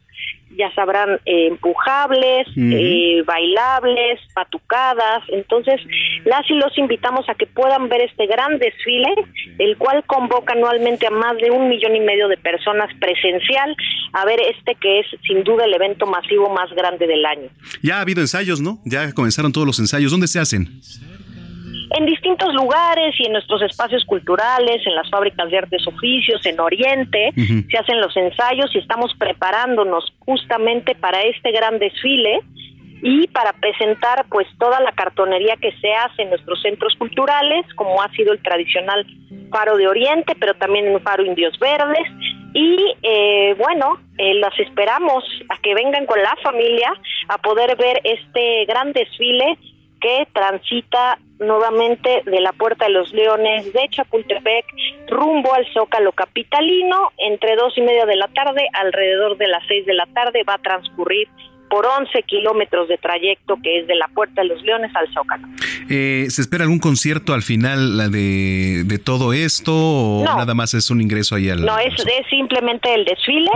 ya sabrán, eh, empujables, eh, bailables, patucadas. Entonces, las y los invitamos a que puedan ver este gran desfile, el cual convoca anualmente a más de un millón y medio de personas presencial a ver este que es sin duda el evento masivo más grande del año. Ya ha habido ensayos, ¿no? Ya comenzaron todos los ensayos. ¿Dónde se hacen? En distintos lugares y en nuestros espacios culturales, en las fábricas de artes oficios, en Oriente, se hacen los ensayos y estamos preparándonos justamente para este gran desfile y para presentar pues toda la cartonería que se hace en nuestros centros culturales, como ha sido el tradicional Faro de Oriente, pero también en Faro Indios Verdes. Y eh, bueno, eh, las esperamos a que vengan con la familia a poder ver este gran desfile que transita nuevamente de la Puerta de los Leones de Chapultepec rumbo al Zócalo Capitalino entre dos y media de la tarde, alrededor de las seis de la tarde va a transcurrir por 11 kilómetros de trayecto que es de la Puerta de los Leones al Zócalo. Eh, ¿Se espera algún concierto al final la de, de todo esto o No. nada más es un ingreso ahí al... No, es, es simplemente el desfile,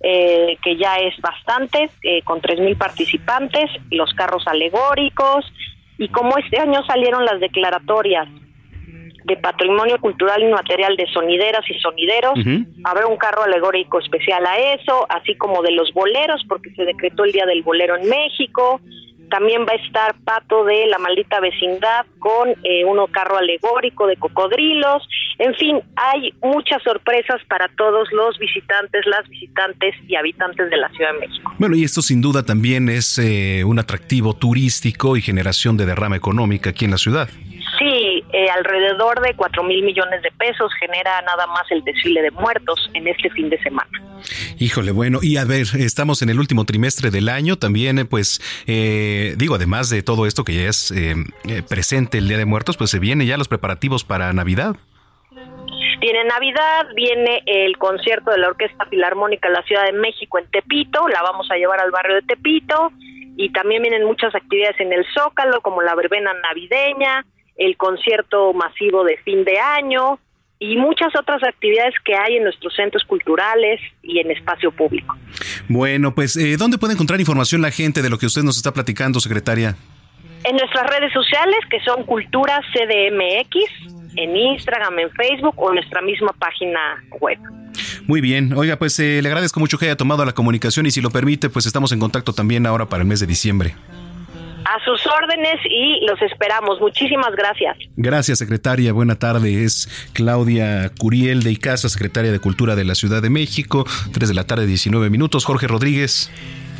eh, que ya es bastante, eh, con 3.000 participantes, los carros alegóricos, y como este año salieron las declaratorias de patrimonio cultural inmaterial de sonideras y sonideros, habrá un carro alegórico especial a eso, así como de los boleros, porque se decretó el Día del Bolero en México. También va a estar Pato de la maldita vecindad con eh, uno carro alegórico de cocodrilos. En fin, hay muchas sorpresas para todos los visitantes, las visitantes y habitantes de la Ciudad de México. Bueno, y esto sin duda también es eh, un atractivo turístico y generación de derrama económica aquí en la ciudad. Sí, eh, alrededor de 4 mil millones de pesos genera nada más el desfile de muertos en este fin de semana. Híjole, bueno, y a ver, estamos en el último trimestre del año también, eh, pues eh, digo, además de todo esto que ya es eh, eh, presente el Día de Muertos, pues se vienen ya los preparativos para Navidad. Viene Navidad, viene el concierto de la Orquesta Filarmónica de la Ciudad de México en Tepito, la vamos a llevar al barrio de Tepito, y también vienen muchas actividades en el Zócalo, como la verbena navideña, el concierto masivo de fin de año y muchas otras actividades que hay en nuestros centros culturales y en espacio público. Bueno, pues, eh, ¿dónde puede encontrar información la gente de lo que usted nos está platicando, secretaria? En nuestras redes sociales, que son Cultura CDMX, en Instagram, en Facebook o en nuestra misma página web. Muy bien, oiga, pues eh, le agradezco mucho que haya tomado la comunicación y si lo permite, pues estamos en contacto también ahora para el mes de diciembre. A sus órdenes y los esperamos. Muchísimas gracias. Gracias, secretaria. Buena tarde. Es Claudia Curiel de Icaza, secretaria de Cultura de la Ciudad de México. 3 de la tarde, 19 minutos. Jorge Rodríguez.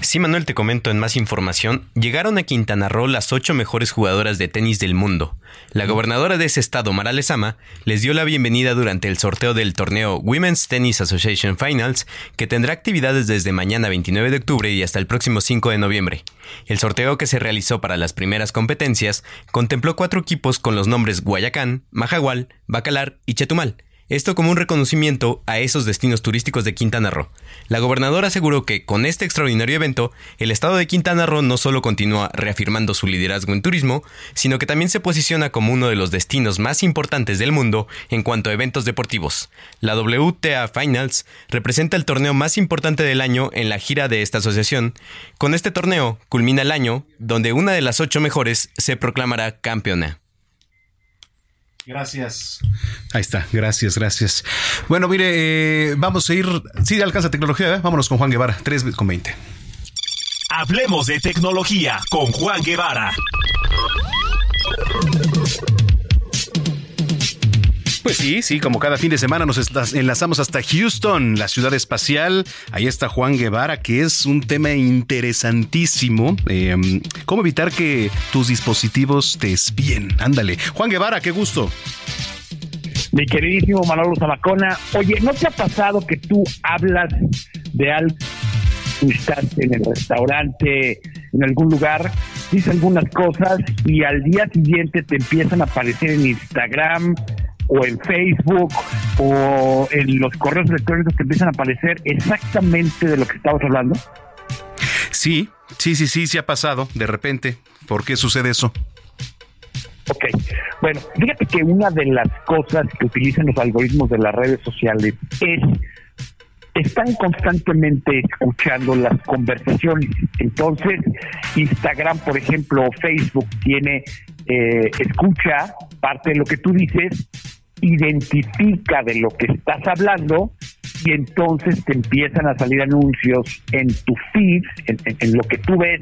Sí, Manuel, te comento en más información. Llegaron a Quintana Roo las ocho mejores jugadoras de tenis del mundo. La gobernadora de ese estado, Mara Lezama, les dio la bienvenida durante el sorteo del torneo Women's Tennis Association Finals, que tendrá actividades desde mañana 29 de octubre y hasta el próximo 5 de noviembre. El sorteo que se realizó para las primeras competencias contempló cuatro equipos con los nombres Guayacán, Majagual, Bacalar y Chetumal. Esto como un reconocimiento a esos destinos turísticos de Quintana Roo. La gobernadora aseguró que con este extraordinario evento, el estado de Quintana Roo no solo continúa reafirmando su liderazgo en turismo, sino que también se posiciona como uno de los destinos más importantes del mundo en cuanto a eventos deportivos. La WTA Finals representa el torneo más importante del año en la gira de esta asociación. Con este torneo culmina el año donde una de las ocho mejores se proclamará campeona. Gracias. Ahí está, gracias, gracias. Bueno, mire, eh, vamos a ir. Sí, alcanza tecnología, ¿eh? vámonos con Juan Guevara, 3 con 20. Hablemos de tecnología con Juan Guevara. Pues sí, sí, como cada fin de semana nos enlazamos hasta Houston, la ciudad espacial. Ahí está Juan Guevara, que es un tema interesantísimo. Eh, ¿Cómo evitar que tus dispositivos te espíen? Ándale. Juan Guevara, qué gusto. Mi queridísimo Manolo Zamacona, oye, ¿no te ha pasado que tú hablas de algo, estás en el restaurante, en algún lugar, dices algunas cosas y al día siguiente te empiezan a aparecer en Instagram o en Facebook o en los correos electrónicos te empiezan a aparecer exactamente de lo que estabas hablando? Sí, sí, sí, sí, sí ha pasado de repente. ¿Por qué sucede eso? Ok, bueno, fíjate que una de las cosas que utilizan los algoritmos de las redes sociales es están constantemente escuchando las conversaciones. Entonces, Instagram, por ejemplo, o Facebook tiene, eh, escucha parte de lo que tú dices, identifica de lo que estás hablando y entonces te empiezan a salir anuncios en tu feed, en, lo que tú ves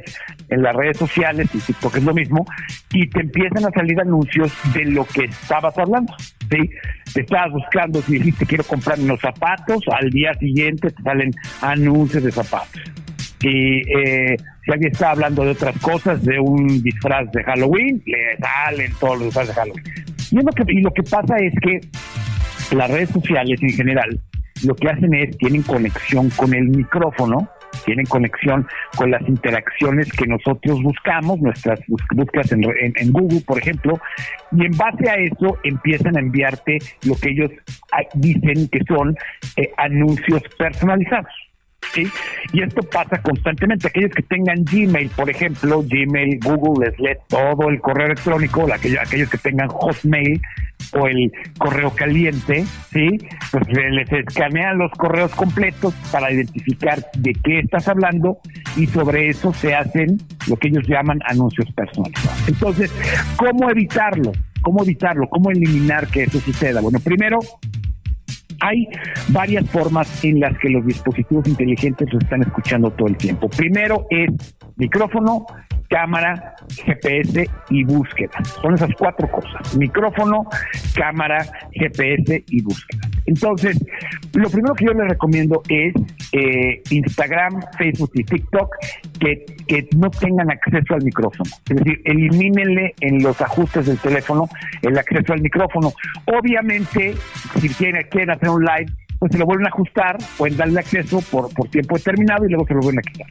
en las redes sociales, y TikTok es lo mismo, y te empiezan a salir anuncios de lo que estabas hablando. ¿sí? Te estabas buscando, si dijiste quiero comprarme unos zapatos, al día siguiente te salen anuncios de zapatos. Y eh, si alguien está hablando de otras cosas, de un disfraz de Halloween, le salen todos los disfraces de Halloween. Y, es lo que, y lo que pasa es que las redes sociales en general lo que hacen es, tienen conexión con el micrófono tienen conexión con las interacciones que nosotros buscamos, nuestras búsquedas en, en Google, por ejemplo, y en base a eso empiezan a enviarte lo que ellos ah, dicen que son eh, anuncios personalizados. ¿Sí? Y esto pasa constantemente. Aquellos que tengan Gmail, por ejemplo, Gmail, Google les lee todo el correo electrónico, aquellos, aquellos que tengan Hotmail o el correo caliente, ¿sí? Pues les escanean los correos completos para identificar de qué estás hablando y sobre eso se hacen lo que ellos llaman anuncios personalizados. Entonces, ¿cómo evitarlo? ¿Cómo evitarlo? ¿Cómo eliminar que eso suceda? Bueno, primero, hay varias formas en las que los dispositivos inteligentes los están escuchando todo el tiempo. Primero es micrófono, cámara, GPS y búsqueda. Son esas cuatro cosas. Micrófono, cámara, GPS y búsqueda. Entonces, lo primero que yo les recomiendo es eh, Instagram, Facebook y TikTok que, que no tengan acceso al micrófono. Es decir, elimínenle en los ajustes del teléfono el acceso al micrófono. Obviamente, si quieren, quieren hacer un live, pues se lo vuelven a ajustar, pueden darle acceso por, por tiempo determinado y luego se lo vuelven a quitar.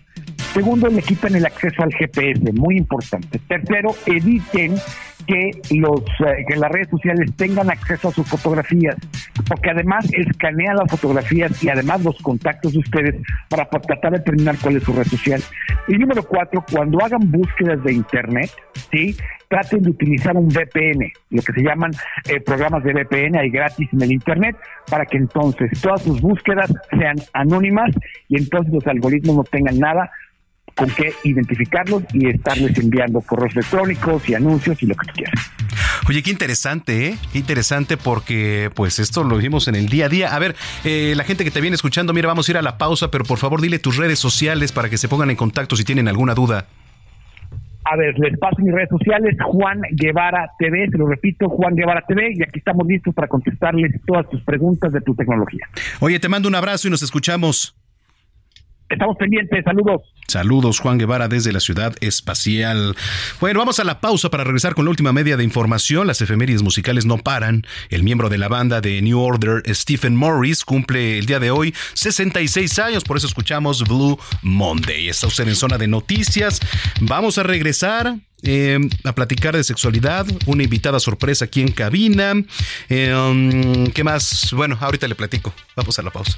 Segundo, le quitan el acceso al GPS, muy importante. Tercero, eviten que los eh, que las redes sociales tengan acceso a sus fotografías, porque además escanean las fotografías y además los contactos de ustedes para tratar de determinar cuál es su red social. Y número cuatro, cuando hagan búsquedas de internet, sí, traten de utilizar un VPN, lo que se llaman eh, programas de VPN, hay gratis en el internet, para que entonces todas sus búsquedas sean anónimas y entonces los algoritmos no tengan nada con qué identificarlos y estarles enviando correos electrónicos y anuncios y lo que tú quieras. Oye, qué interesante, ¿eh? Qué interesante porque pues esto lo vimos en el día a día. A ver, eh, la gente que te viene escuchando, mira, vamos a ir a la pausa, pero por favor dile tus redes sociales para que se pongan en contacto si tienen alguna duda. A ver, les paso mis redes sociales, Juan Guevara TV, se lo repito, Juan Guevara TV, y aquí estamos listos para contestarles todas tus preguntas de tu tecnología. Oye, te mando un abrazo y nos escuchamos. Estamos pendientes, saludos. Saludos, Juan Guevara, desde la ciudad espacial. Bueno, vamos a la pausa para regresar con la última media de información. Las efemérides musicales no paran. El miembro de la banda de New Order, Stephen Morris, cumple el día de hoy 66 años, por eso escuchamos Blue Monday. Está usted en zona de noticias. Vamos a regresar. Eh, a platicar de sexualidad, una invitada sorpresa aquí en cabina. Eh, ¿Qué más? Bueno, ahorita le platico. Vamos a la pausa.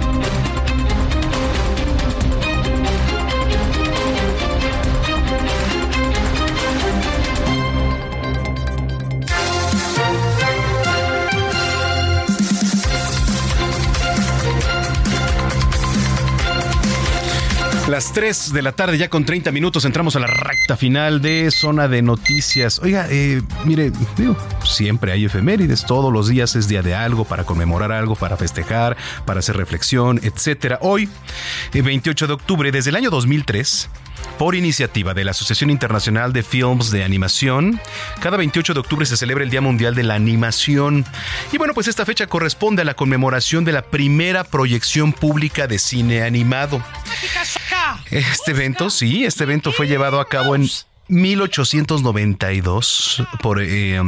Las 3 de la tarde, ya con 30 minutos, entramos a la recta final de Zona de Noticias. Oiga, eh, mire, siempre hay efemérides, todos los días es día de algo, para conmemorar algo, para festejar, para hacer reflexión, etcétera. Hoy, 28 eh, de octubre, desde el año 2003, por iniciativa de la Asociación Internacional de Films de Animación, cada 28 de octubre se celebra el Día Mundial de la Animación. Y bueno, pues esta fecha corresponde a la conmemoración de la primera proyección pública de cine animado. Este evento, sí, este evento fue llevado a cabo en 1892 por eh,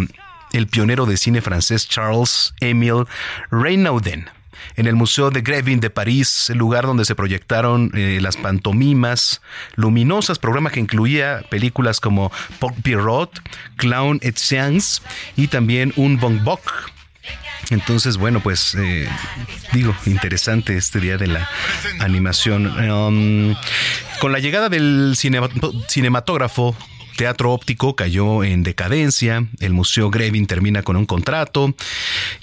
el pionero de cine francés Charles Émile Reynaudin en el Museo de Grevin de París, el lugar donde se proyectaron eh, las pantomimas luminosas, programa que incluía películas como Poc Pierrot, Clown et Science y también Un Bon Boc. Entonces, bueno, pues eh, digo, interesante este día de la animación. Um, con la llegada del cinematógrafo Teatro Óptico cayó en decadencia, el Museo Grevin termina con un contrato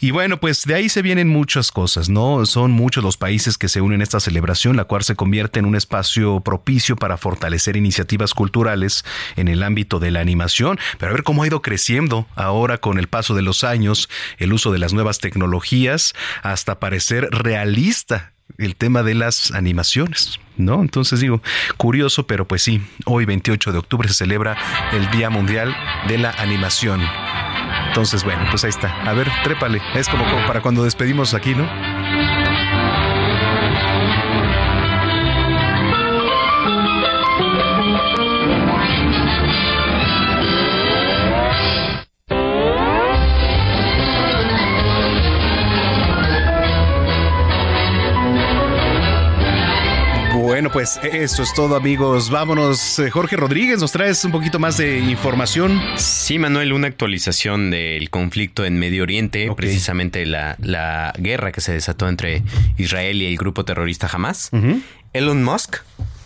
y bueno, pues de ahí se vienen muchas cosas, ¿no? Son muchos los países que se unen a esta celebración, la cual se convierte en un espacio propicio para fortalecer iniciativas culturales en el ámbito de la animación, pero a ver cómo ha ido creciendo ahora con el paso de los años, el uso de las nuevas tecnologías, hasta parecer realista el tema de las animaciones, ¿no? Entonces digo, curioso, pero pues sí, hoy 28 de octubre se celebra el Día Mundial de la Animación. Entonces, bueno, pues ahí está. A ver, trépale. Es como, para cuando despedimos aquí, ¿no? Bueno, pues eso es todo, amigos. Vámonos. Eh, Jorge Rodríguez, ¿nos traes un poquito más de información? Sí, Manuel, una actualización del conflicto en Medio Oriente, precisamente la, la, guerra que se desató entre Israel y el grupo terrorista Hamas. Elon Musk,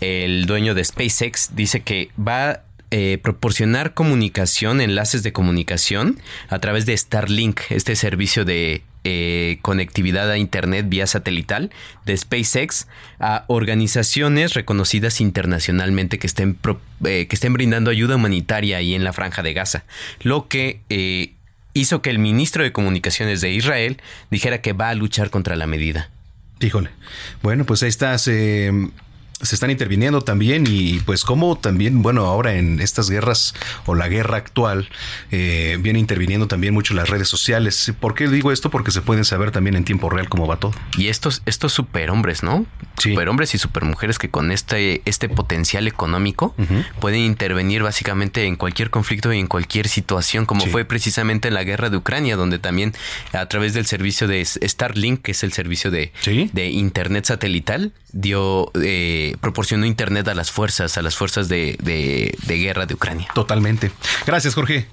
el dueño de SpaceX, dice que va a eh, proporcionar comunicación, enlaces de comunicación a través de Starlink, este servicio de eh, conectividad a Internet vía satelital de SpaceX a organizaciones reconocidas internacionalmente que estén, eh, que estén brindando ayuda humanitaria ahí en la franja de Gaza. Lo que eh, hizo que el ministro de Comunicaciones de Israel dijera que va a luchar contra la medida. Híjole. Bueno, pues ahí estás se están interviniendo también y pues como también, bueno, ahora en estas guerras o la guerra actual eh, viene interviniendo también mucho las redes sociales. ¿Por qué digo esto? Porque se pueden saber también en tiempo real cómo va todo. Y estos, estos superhombres, ¿no? Superhombres y supermujeres que con este, este potencial económico pueden intervenir básicamente en cualquier conflicto y en cualquier situación, como fue precisamente en la guerra de Ucrania, donde también a través del servicio de Starlink, que es el servicio de, de internet satelital, dio... Eh, proporcionó Internet a las fuerzas, a las fuerzas de, guerra de Ucrania. Totalmente. Gracias, Jorge.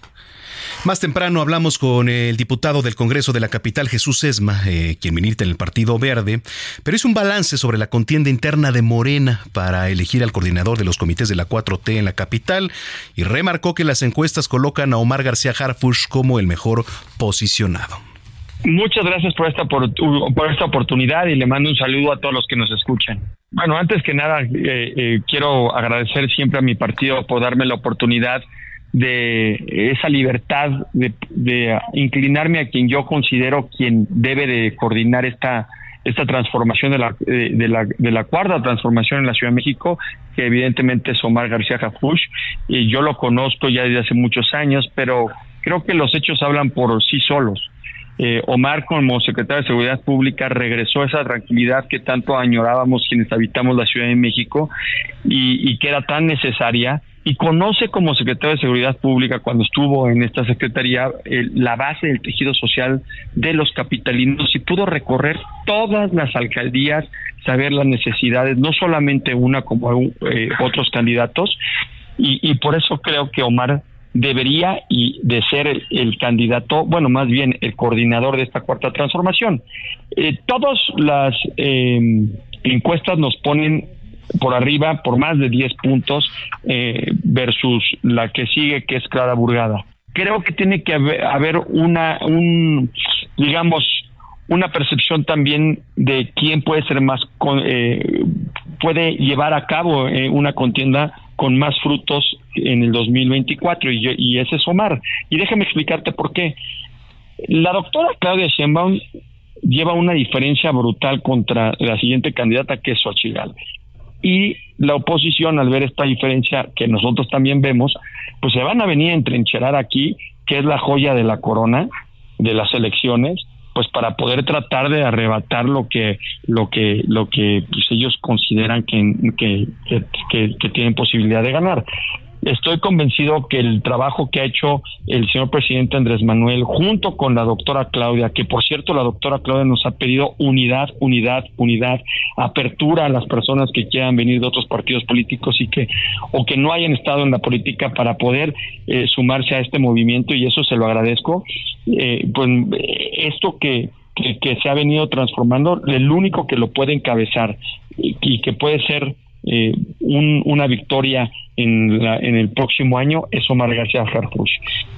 Más temprano hablamos con el diputado del Congreso de la capital, Jesús Esma, eh, quien milita en el Partido Verde, pero hizo un balance sobre la contienda interna de Morena para elegir al coordinador de los comités de la 4T en la capital y remarcó que las encuestas colocan a Omar García Harfush como el mejor posicionado. Muchas gracias por esta, por, esta oportunidad y le mando un saludo a todos los que nos escuchan. Bueno, antes que nada, eh, eh, quiero agradecer siempre a mi partido por darme la oportunidad de esa libertad de, de, inclinarme a quien yo considero quien debe de coordinar esta esta transformación de la, de, la, de la cuarta transformación en la Ciudad de México, que evidentemente es Omar García Jafush, y yo lo conozco ya desde hace muchos años, pero creo que los hechos hablan por sí solos. Eh, Omar como secretario de Seguridad Pública regresó esa tranquilidad que tanto añorábamos quienes habitamos la Ciudad de México y, que era tan necesaria. Y conoce como secretario de Seguridad Pública cuando estuvo en esta secretaría la base del tejido social de los capitalinos y pudo recorrer todas las alcaldías, saber las necesidades, no solamente una como eh, otros candidatos. Y por eso creo que Omar debería y de ser el, candidato, bueno, más bien el coordinador de esta cuarta transformación. Eh, todas las em, encuestas nos ponen por arriba por más de 10 puntos eh, versus la que sigue, que es Clara Burgada. Creo que tiene que haber, una, un, digamos, una percepción también de quién puede ser más, eh, puede llevar a cabo eh, una contienda con más frutos en el 2024 y, y ese es Omar. Y déjame explicarte por qué. La doctora Claudia Sheinbaum lleva una diferencia brutal contra la siguiente candidata que es Xochitl Y la oposición, al ver esta diferencia que nosotros también vemos, pues se van a venir a entrencherar aquí, que es la joya de la corona de las elecciones, pues para poder tratar de arrebatar lo que lo que lo que pues, ellos consideran que, que, que, tienen posibilidad de ganar estoy convencido que el trabajo que ha hecho el señor presidente Andrés Manuel junto con la doctora Claudia, que por cierto la doctora Claudia nos ha pedido unidad, unidad, unidad, apertura a las personas que quieran venir de otros partidos políticos y que o que no hayan estado en la política para poder eh, sumarse a este movimiento y eso se lo agradezco. Eh, pues esto que, que, se ha venido transformando, el único que lo puede encabezar y que puede ser eh, una victoria en, en el próximo año es Omar García Harfuch.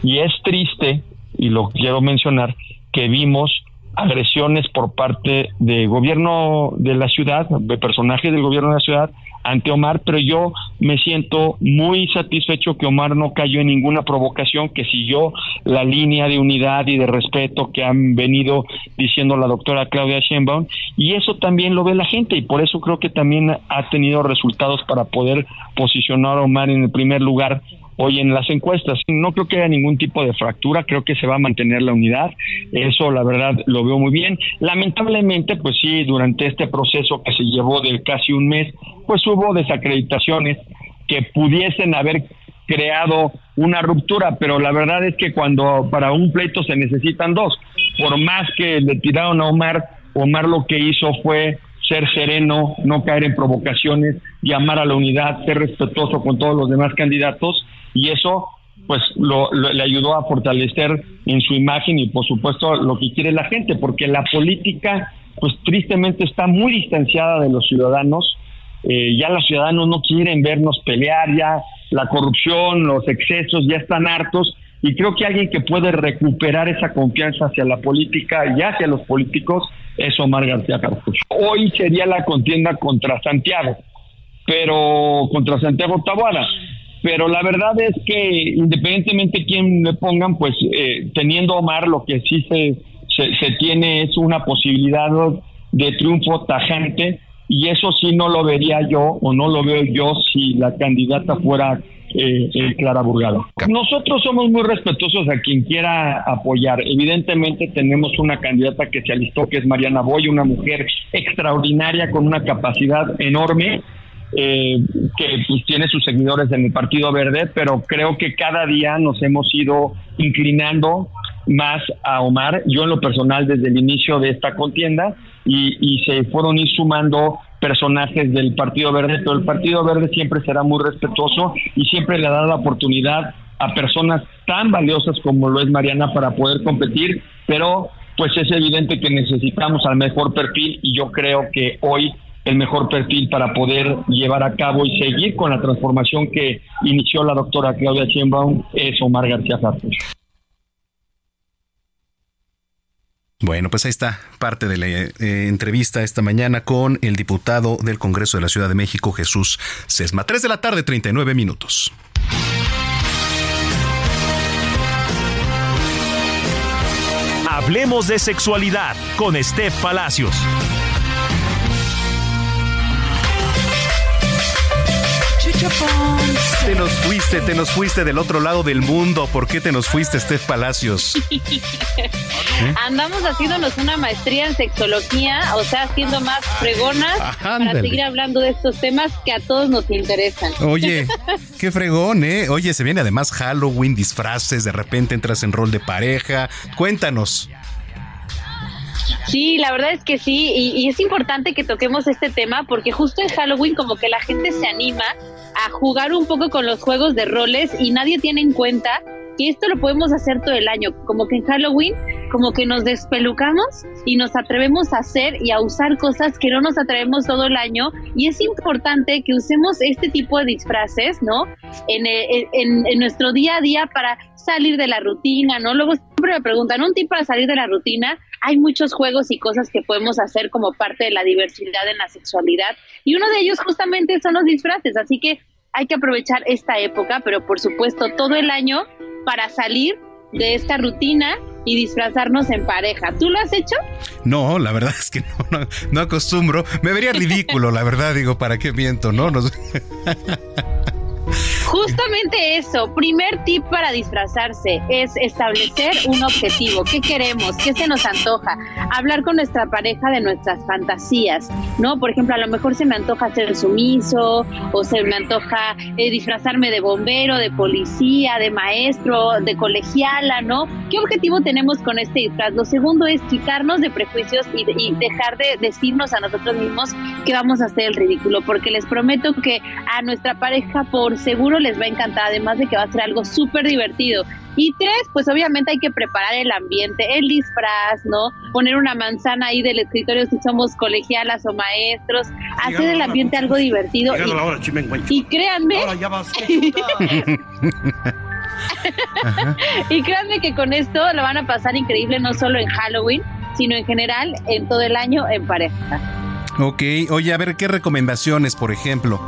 Y es triste, y lo quiero mencionar, que vimos agresiones por parte del gobierno de la ciudad, de personajes del gobierno de la ciudad, ante Omar, pero yo me siento muy satisfecho que Omar no cayó en ninguna provocación, que siguió la línea de unidad y de respeto que han venido diciendo la doctora Claudia Sheinbaum, y eso también lo ve la gente, y por eso creo que también ha tenido resultados para poder posicionar a Omar en el primer lugar hoy en las encuestas. No creo que haya ningún tipo de fractura, creo que se va a mantener la unidad, eso la verdad lo veo muy bien. Lamentablemente, pues sí, durante este proceso que se llevó de casi un mes, pues hubo desacreditaciones que pudiesen haber creado una ruptura, pero la verdad es que cuando para un pleito se necesitan dos, por más que le tiraron a Omar, Omar lo que hizo fue ser sereno, no caer en provocaciones, llamar a la unidad, ser respetuoso con todos los demás candidatos y eso pues lo, le ayudó a fortalecer en su imagen y por supuesto lo que quiere la gente, porque la política pues tristemente está muy distanciada de los ciudadanos, eh, ya los ciudadanos no quieren vernos pelear, ya la corrupción, los excesos ya están hartos. Y creo que alguien que puede recuperar esa confianza hacia la política y hacia los políticos es Omar García Carlos. Hoy sería la contienda contra Santiago, pero contra Santiago Taboada pero la verdad es que independientemente de quién le pongan, pues eh, teniendo Omar lo que sí se, se, tiene es una posibilidad de triunfo tajante y eso sí no lo vería yo o no lo veo yo si la candidata fuera eh, eh, Clara Burgado. Nosotros somos muy respetuosos a quien quiera apoyar. Evidentemente tenemos una candidata que se alistó, que es Mariana Boy, una mujer extraordinaria con una capacidad enorme eh, que pues, tiene sus seguidores en el Partido Verde, pero creo que cada día nos hemos ido inclinando más a Omar, yo en lo personal desde el inicio de esta contienda, y, y se fueron ir sumando personajes del Partido Verde, pero el Partido Verde siempre será muy respetuoso y siempre le da la oportunidad a personas tan valiosas como lo es Mariana para poder competir, pero pues es evidente que necesitamos al mejor perfil y yo creo que hoy el mejor perfil para poder llevar a cabo y seguir con la transformación que inició la doctora Claudia Sheinbaum es Omar García Farfus. Bueno, pues ahí está parte de la eh, entrevista esta mañana con el diputado del Congreso de la Ciudad de México, Jesús Sesma. 3 de la tarde, 39 minutos. Hablemos de sexualidad con Steph Palacios. Te nos fuiste, te nos fuiste del otro lado del mundo. ¿Por qué te nos fuiste, Steph Palacios? Andamos haciéndonos una maestría en sexología, o sea, haciendo más fregonas para seguir hablando de estos temas que a todos nos interesan. Oye, qué fregón, ¿eh? Oye, se viene además Halloween, disfraces, de repente entras en rol de pareja. Cuéntanos. Sí, la verdad es que sí, y, es importante que toquemos este tema porque justo en Halloween como que la gente se anima a jugar un poco con los juegos de roles y nadie tiene en cuenta que esto lo podemos hacer todo el año, como que en Halloween como que nos despelucamos y nos atrevemos a hacer y a usar cosas que no nos atrevemos todo el año y es importante que usemos este tipo de disfraces, ¿no? En, eh, en, en nuestro día a día para salir de la rutina, ¿no? Luego siempre me preguntan, ¿un tip para salir de la rutina? Hay muchos juegos y cosas que podemos hacer como parte de la diversidad en la sexualidad y uno de ellos justamente son los disfraces, así que hay que aprovechar esta época, pero por supuesto todo el año para salir de esta rutina y disfrazarnos en pareja. ¿Tú lo has hecho? No, la verdad es que no, no, acostumbro. Me vería ridículo, la verdad, digo, ¿para qué miento, no? no Justamente eso, primer tip para disfrazarse es establecer un objetivo, qué queremos, qué se nos antoja, hablar con nuestra pareja de nuestras fantasías, ¿no? Por ejemplo, a lo mejor se me antoja ser sumiso o se me antoja eh, disfrazarme de bombero, de policía, de maestro, de colegiala, ¿no? ¿Qué objetivo tenemos con este disfraz? Lo segundo es quitarnos de prejuicios y, y dejar de decirnos a nosotros mismos que vamos a hacer el ridículo, porque les prometo que a nuestra pareja por seguro les va a encantar, además de que va a ser algo súper divertido. Y tres, pues obviamente hay que preparar el ambiente, el disfraz, ¿no? Poner una manzana ahí del escritorio si somos colegialas o maestros, hacer el ambiente algo divertido. Y, y créanme, y créanme que con esto lo van a pasar increíble no solo en Halloween, sino en general en todo el año en pareja. Ok, oye, a ver, ¿qué recomendaciones, por ejemplo?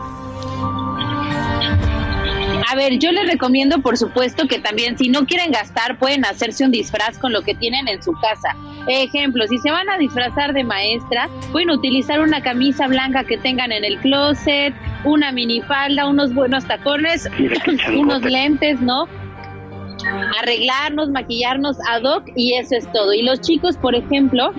A ver, yo les recomiendo, por supuesto, que también si no quieren gastar, pueden hacerse un disfraz con lo que tienen en su casa. Ejemplo, si se van a disfrazar de maestra, pueden utilizar una camisa blanca que tengan en el closet, una minifalda, unos buenos tacones, unos lentes, ¿no? Arreglarnos, maquillarnos ad hoc y eso es todo. Y los chicos, por ejemplo,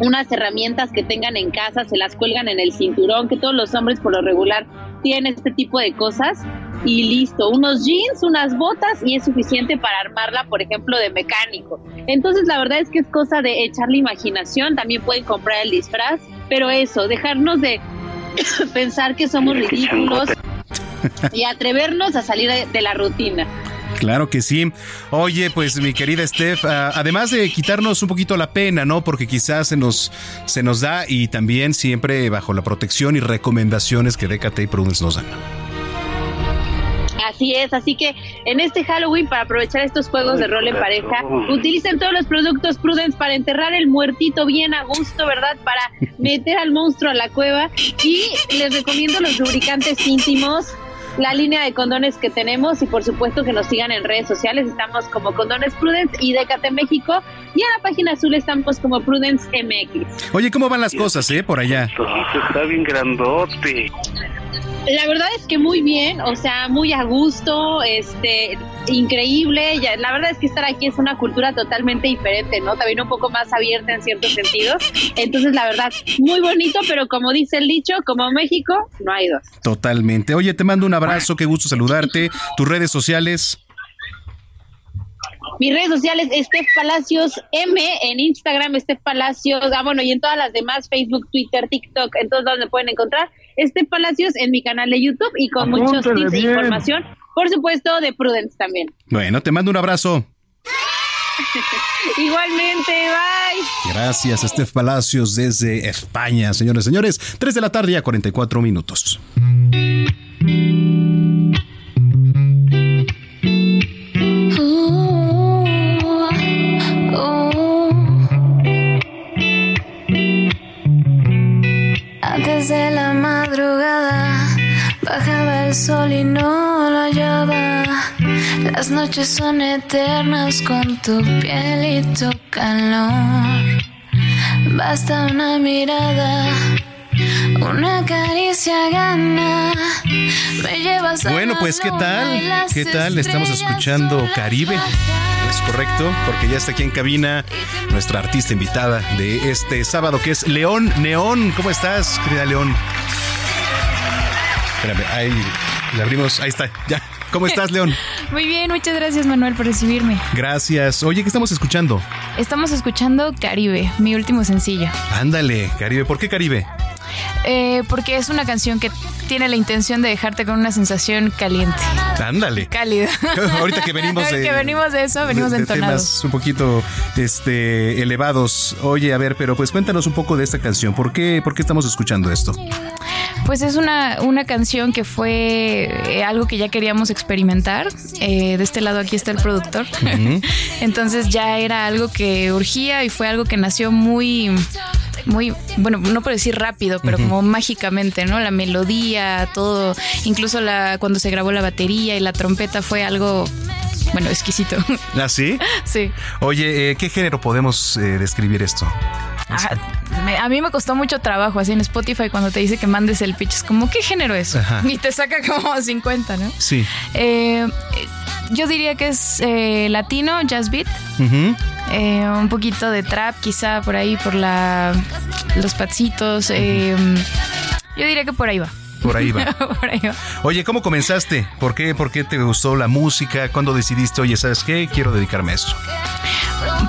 unas herramientas que tengan en casa, se las cuelgan en el cinturón, que todos los hombres por lo regular tienen este tipo de cosas y listo, unos jeans, unas botas y es suficiente para armarla, por ejemplo, de mecánico. Entonces la verdad es que es cosa de echarle imaginación, también pueden comprar el disfraz, pero eso, dejarnos de pensar que somos ridículos y atrevernos a salir de la rutina. Claro que sí. Oye, pues mi querida Steph, ah, además de quitarnos un poquito la pena, ¿no? Porque quizás se nos, se nos da y también siempre bajo la protección y recomendaciones que DKT y Prudence nos dan. Así es, así que en este Halloween, para aprovechar estos juegos de rol en pareja, utilicen todos los productos Prudence para enterrar el muertito bien a gusto, ¿verdad? Para meter al monstruo a la cueva. Y les recomiendo los lubricantes íntimos la línea de condones que tenemos y por supuesto que nos sigan en redes sociales. Estamos como Condones Prudence y Décate México y en la página azul estamos como Prudence MX. Oye, ¿cómo van las cosas, eh, por allá? Está bien grandote. La verdad es que muy bien, o sea, muy a gusto, este, increíble. Ya, la verdad es que estar aquí es una cultura totalmente diferente, ¿no? También un poco más abierta en ciertos sentidos. Entonces, la verdad, muy bonito, pero como dice el dicho, como México, no hay dos. Totalmente. Oye, te mando un abrazo, qué gusto saludarte. Tus redes sociales. Mis redes sociales, Steph Palacios M, en Instagram, Steph Palacios, ah, bueno, y en todas las demás, Facebook, Twitter, TikTok, en todos lados me pueden encontrar. Steph Palacios en mi canal de YouTube y con muchos tips e información, por supuesto, de Prudence también. Bueno, te mando un abrazo. Igualmente, bye. Gracias, Steph Palacios desde España, señores, señores. 3 de la tarde a 44 minutos. Antes de la madrugada bajaba el sol y no lo hallaba. Las noches son eternas con tu piel y tu calor. Basta una mirada, una caricia gana. Me llevas a Bueno, pues, ¿qué tal? ¿Qué tal? Estamos escuchando Caribe. Es correcto, porque ya está aquí en cabina nuestra artista invitada de este sábado, que es León Neón. ¿Cómo estás, querida León? Espérame, ahí le abrimos. Ahí está, ya. ¿Cómo estás, León? Muy bien, muchas gracias Manuel por recibirme. Gracias. Oye, ¿qué estamos escuchando? Estamos escuchando Caribe, mi último sencillo, Ándale, Caribe. ¿Por qué Caribe? Eh, porque es una canción que tiene la intención de dejarte con una sensación caliente, Ándale. cálida. Ahorita que venimos de, que venimos de eso, venimos de- de entonados. temas un poquito este elevados. Oye, a ver, pero pues cuéntanos un poco de esta canción. ¿Por qué, por qué estamos escuchando esto? Pues es una, una canción que fue eh, algo que ya queríamos experimentar. Eh, de este lado aquí está el productor. Entonces ya era algo que urgía y fue algo que nació muy, muy, bueno, no puedo decir rápido, pero como mágicamente, ¿no? La melodía, todo, incluso la, cuando se grabó la batería y la trompeta fue algo, bueno, exquisito. ¿Ah, sí? sí. Oye, eh, ¿qué género podemos eh, describir esto? Ah, me- a mí me costó mucho trabajo así en Spotify cuando te dice que mandes el pitch. Es como, ¿qué género es? Ajá. Y te saca como 50, ¿no? Sí. Eh, yo diría que es eh, latino, jazz beat. Eh, un poquito de trap, quizá por ahí, por la los patsitos. eh, yo diría que por ahí va. Por ahí va. por ahí va. Oye, ¿cómo comenzaste? ¿Por qué, ¿Por qué te gustó la música? ¿Cuándo decidiste, oye, ¿sabes qué? Quiero dedicarme a esto.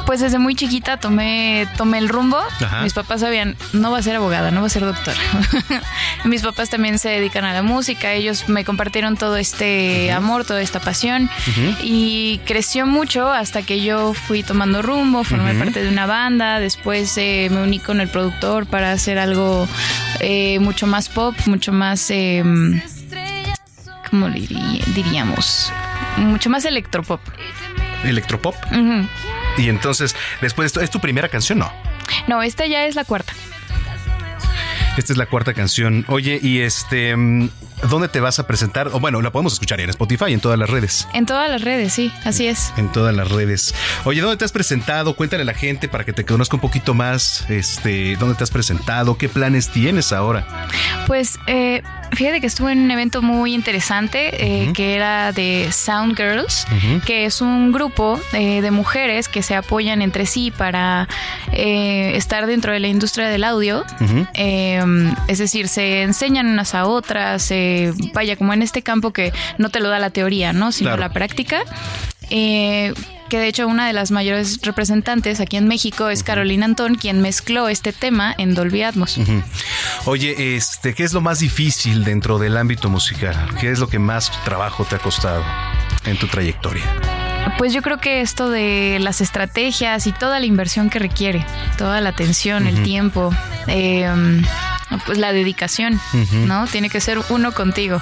Pues desde muy chiquita tomé, tomé el rumbo. Ajá. Mis papás sabían, no va a ser abogada, no va a ser doctora. Mis papás también se dedican a la música. Ellos me compartieron todo este amor, toda esta pasión. Y creció mucho hasta que yo fui tomando rumbo, formé parte de una banda. Después eh, me uní con el productor para hacer algo eh, mucho más pop, mucho más. Eh, ¿Cómo diríamos? Mucho más electropop. Electropop. Y entonces, después, ¿esto ¿es tu primera canción? No. No, esta ya es la cuarta. Esta es la cuarta canción. Oye, y este, mm, ¿dónde te vas a presentar? O bueno, la podemos escuchar en Spotify, en todas las redes. En todas las redes, sí, así es. En todas las redes. Oye, ¿dónde te has presentado? Cuéntale a la gente para que te conozca un poquito más. Este, ¿dónde te has presentado? ¿Qué planes tienes ahora? Pues eh, fíjate que estuve en un evento muy interesante eh, que era de Sound Girls, que es un grupo eh, de mujeres que se apoyan entre sí para eh, estar dentro de la industria del audio. Eh, es decir, se enseñan unas a otras, eh, vaya, como en este campo que no te lo da la teoría, ¿no? Sino Claro. la práctica. Eh, que de hecho una de las mayores representantes aquí en México es Carolina Antón, quien mezcló este tema en Dolby Atmos. Oye, este, ¿qué es lo más difícil dentro del ámbito musical? ¿Qué es lo que más trabajo te ha costado en tu trayectoria? Pues yo creo que esto de las estrategias y toda la inversión que requiere, toda la atención, el tiempo, eh, pues la dedicación. ¿no? Tiene que ser uno contigo.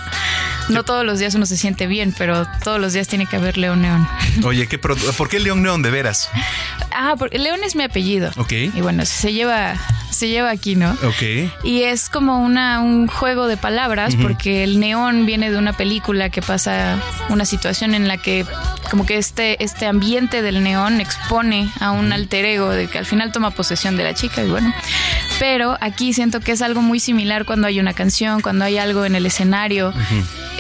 No todos los días uno se siente bien, pero todos los días tiene que haber León Neón. Oye, ¿qué pro- ¿por qué León Neón de veras? Ah, porque León es mi apellido. Ok. Y bueno, se lleva, se lleva aquí, ¿no? Ok. Y es como una, un juego de palabras porque el neón viene de una película que pasa una situación en la que como que este, este ambiente del neón expone a un alter ego de que al final toma posesión de la chica y bueno. Pero aquí siento que es algo muy similar cuando hay una canción, cuando hay algo en el escenario.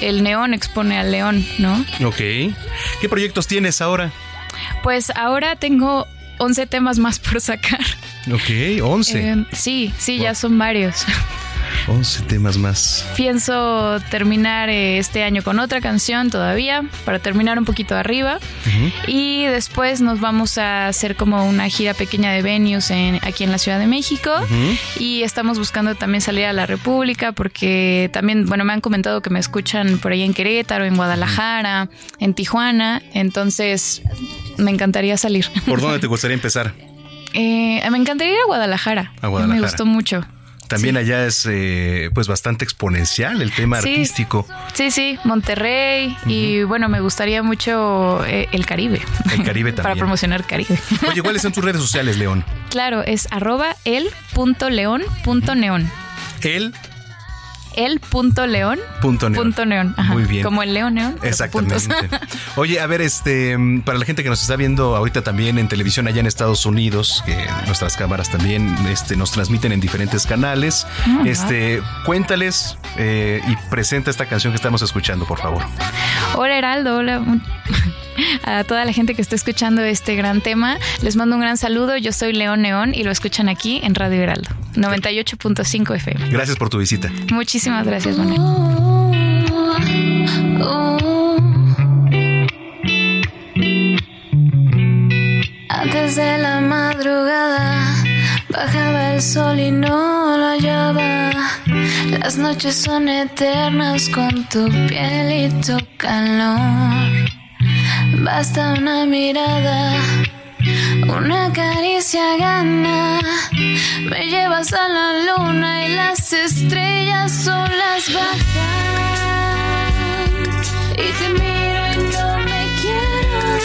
El neón expone al león, ¿no? Ok. ¿Qué proyectos tienes ahora? Pues ahora tengo 11 temas más por sacar. Ok, 11. Eh, sí, sí, ya son varios. 11 temas más. Pienso terminar eh, este año con otra canción todavía, para terminar un poquito arriba. Y después nos vamos a hacer como una gira pequeña de venues en, aquí en la Ciudad de México. Y estamos buscando también salir a la República porque también, bueno, me han comentado que me escuchan por ahí en Querétaro, en Guadalajara, en Tijuana. Entonces, me encantaría salir. ¿Por dónde te gustaría empezar? Eh, me encantaría ir a Guadalajara. A Guadalajara. Me gustó mucho. También allá es eh, pues bastante exponencial el tema Sí. artístico. Sí, sí, Monterrey y bueno, me gustaría mucho eh, el Caribe. El Caribe Para también. promocionar Caribe. Oye, ¿cuáles son tus redes sociales, León? claro, es arroba el.león.neón. El El.león. punto neón. Punto neón. Ajá. Muy bien. Como el león neón. Exactamente. Oye, a ver, este, para la gente que nos está viendo ahorita también en televisión allá en Estados Unidos, que nuestras cámaras también este, nos transmiten en diferentes canales, Ah, este, cuéntales eh, y presenta esta canción que estamos escuchando, por favor. Hola Heraldo, hola a toda la gente que está escuchando este gran tema. Les mando un gran saludo. Yo soy León Neón y lo escuchan aquí en Radio Heraldo, 98.5 FM. Gracias por tu visita. Muchísimas gracias, Manuel. Antes de la madrugada bajaba el sol y no lo hallaba. Las noches son eternas con tu piel y tu calor. Basta una mirada, una caricia gana. Me llevas a la luna y las estrellas solas bajan. Y te miro y no me quiero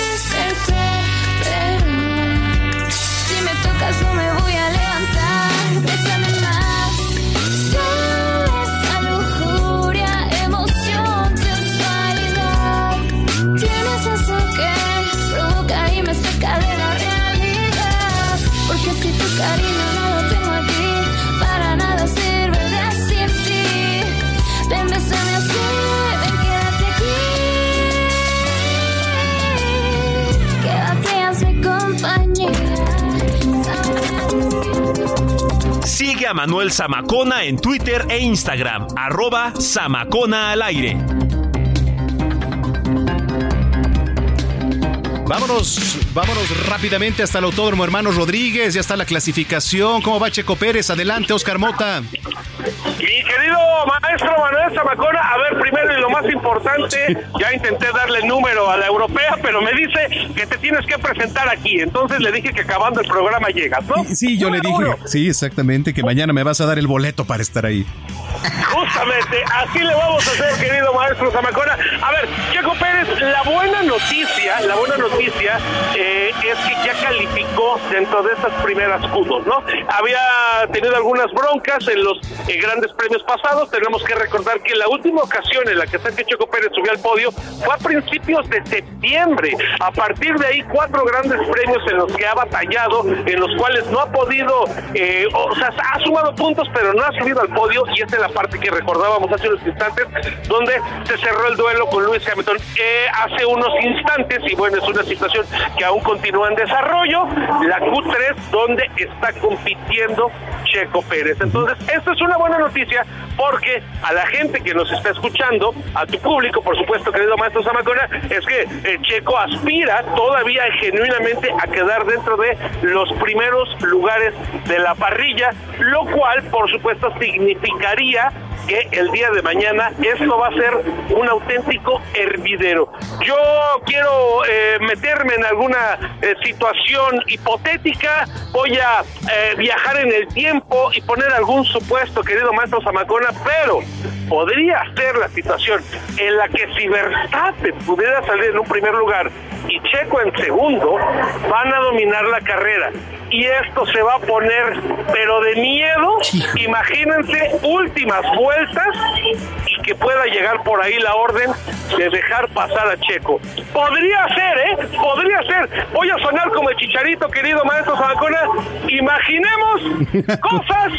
Sigue a Manuel Zamacona en Twitter e Instagram, arroba Zamacona al aire. Vámonos, vámonos rápidamente hasta el Autódromo Hermanos Rodríguez. Ya está la clasificación. ¿Cómo va Checo Pérez? Adelante, Oscar Mota. Mi querido maestro Manuel Zamacona, a ver, primero y lo más importante, ya intenté darle el número a la europea, pero me dice que te tienes que presentar aquí. Entonces le dije que acabando el programa llegas, ¿no? Sí, yo le dije, sí, exactamente, que mañana me vas a dar el boleto para estar ahí. Justamente, así le vamos a hacer, querido maestro Zamacona. A ver, Checo Pérez, la buena noticia, la buena noticia eh, es que ya calificó dentro de estas primeras Q2, ¿no? Había tenido algunas broncas en los eh, grandes premios pasados. Tenemos que recordar que la última ocasión en la que Sergio Checo Pérez subió al podio fue a principios de septiembre. A partir de ahí, cuatro grandes premios en los que ha batallado, en los cuales no ha podido, eh, o sea, ha sumado puntos, pero no ha subido al podio. Y esta es la parte que recordábamos hace unos instantes, donde se cerró el duelo con Luis Hamilton eh, hace unos instantes. Y bueno, es una situación que aún continúa en desarrollo. La Q3, donde está compitiendo Checo Pérez. Entonces, esto es una buena noticia porque a la gente que nos está escuchando, a tu público, por supuesto, querido maestro Zamacona, es que eh, Checo aspira todavía genuinamente a quedar dentro de los primeros lugares de la parrilla, lo cual, por supuesto, significaría que el día de mañana esto va a ser un auténtico hervidero. Yo quiero eh, meterme en alguna eh, situación hipotética, voy a eh, viajar en el tiempo y poner algún supuesto, querido maestro Zamacona, pero podría ser la situación en la que si Verstappen pudiera salir en un primer lugar y Checo en segundo, van a dominar la carrera. Y esto se va a poner, pero de miedo, imagínense últimas vueltas y que pueda llegar por ahí la orden de dejar pasar a Checo. Podría ser, ¿eh? Podría ser. Voy a sonar como el chicharito, querido maestro Zamacona. Imaginemos cosas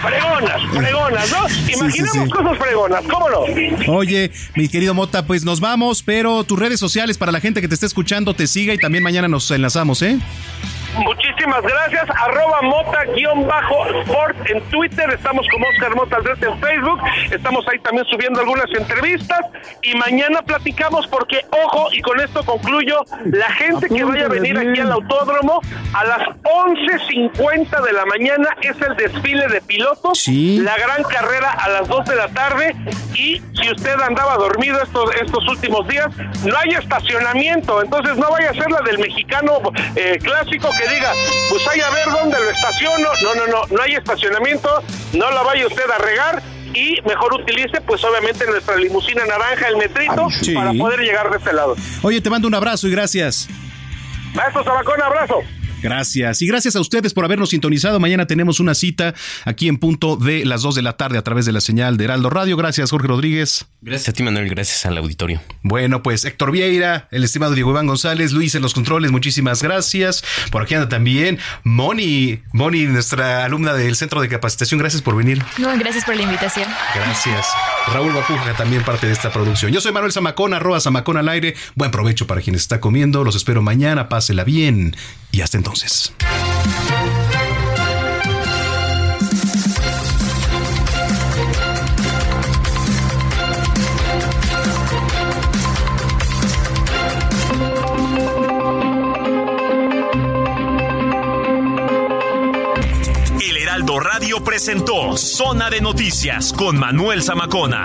fregonas, fregonas, ¿no? Imaginemos cosas fregonas, ¿cómo no? Oye, mi querido Mota, pues nos vamos, pero tus redes sociales para la gente que te esté escuchando te siga y también mañana nos enlazamos, ¿eh? Muchísimas gracias. Arroba mota-sport en Twitter. Estamos como Oscar Mota Aldrete en Facebook. Estamos ahí también subiendo algunas entrevistas. Y mañana platicamos porque, ojo, y con esto concluyo, la gente que vaya a venir aquí al autódromo a las 11.50 de la mañana es el desfile de pilotos. La gran carrera a las 2 de la tarde. Y si usted andaba dormido estos, estos últimos días, no hay estacionamiento. Entonces no vaya a ser la del mexicano eh, clásico que diga, pues hay a ver dónde lo estaciono. No, no, no, no hay estacionamiento, no la vaya usted a regar y mejor utilice pues obviamente nuestra limusina naranja, el metrito, Sí. para poder llegar de este lado. Oye, te mando un abrazo y gracias. Maestro Sabacón, abrazo. Gracias. Y gracias a ustedes por habernos sintonizado. Mañana tenemos una cita aquí en punto de las 2 de la tarde a través de la señal de Heraldo Radio. Gracias, Jorge Rodríguez. Gracias a ti, Manuel. Gracias al auditorio. Bueno, pues Héctor Vieira, el estimado Diego Iván González, Luis en los controles, muchísimas gracias. Por aquí anda también Moni, Moni, nuestra alumna del Centro de Capacitación. Gracias por venir. No, gracias por la invitación. Gracias. Raúl Bapuja también parte de esta producción. Yo soy Manuel Zamacón, arroba Zamacón al aire. Buen provecho para quien está comiendo. Los espero mañana. Pásela bien. Y hasta El Heraldo Radio presentó Zona de Noticias con Manuel Zamacona.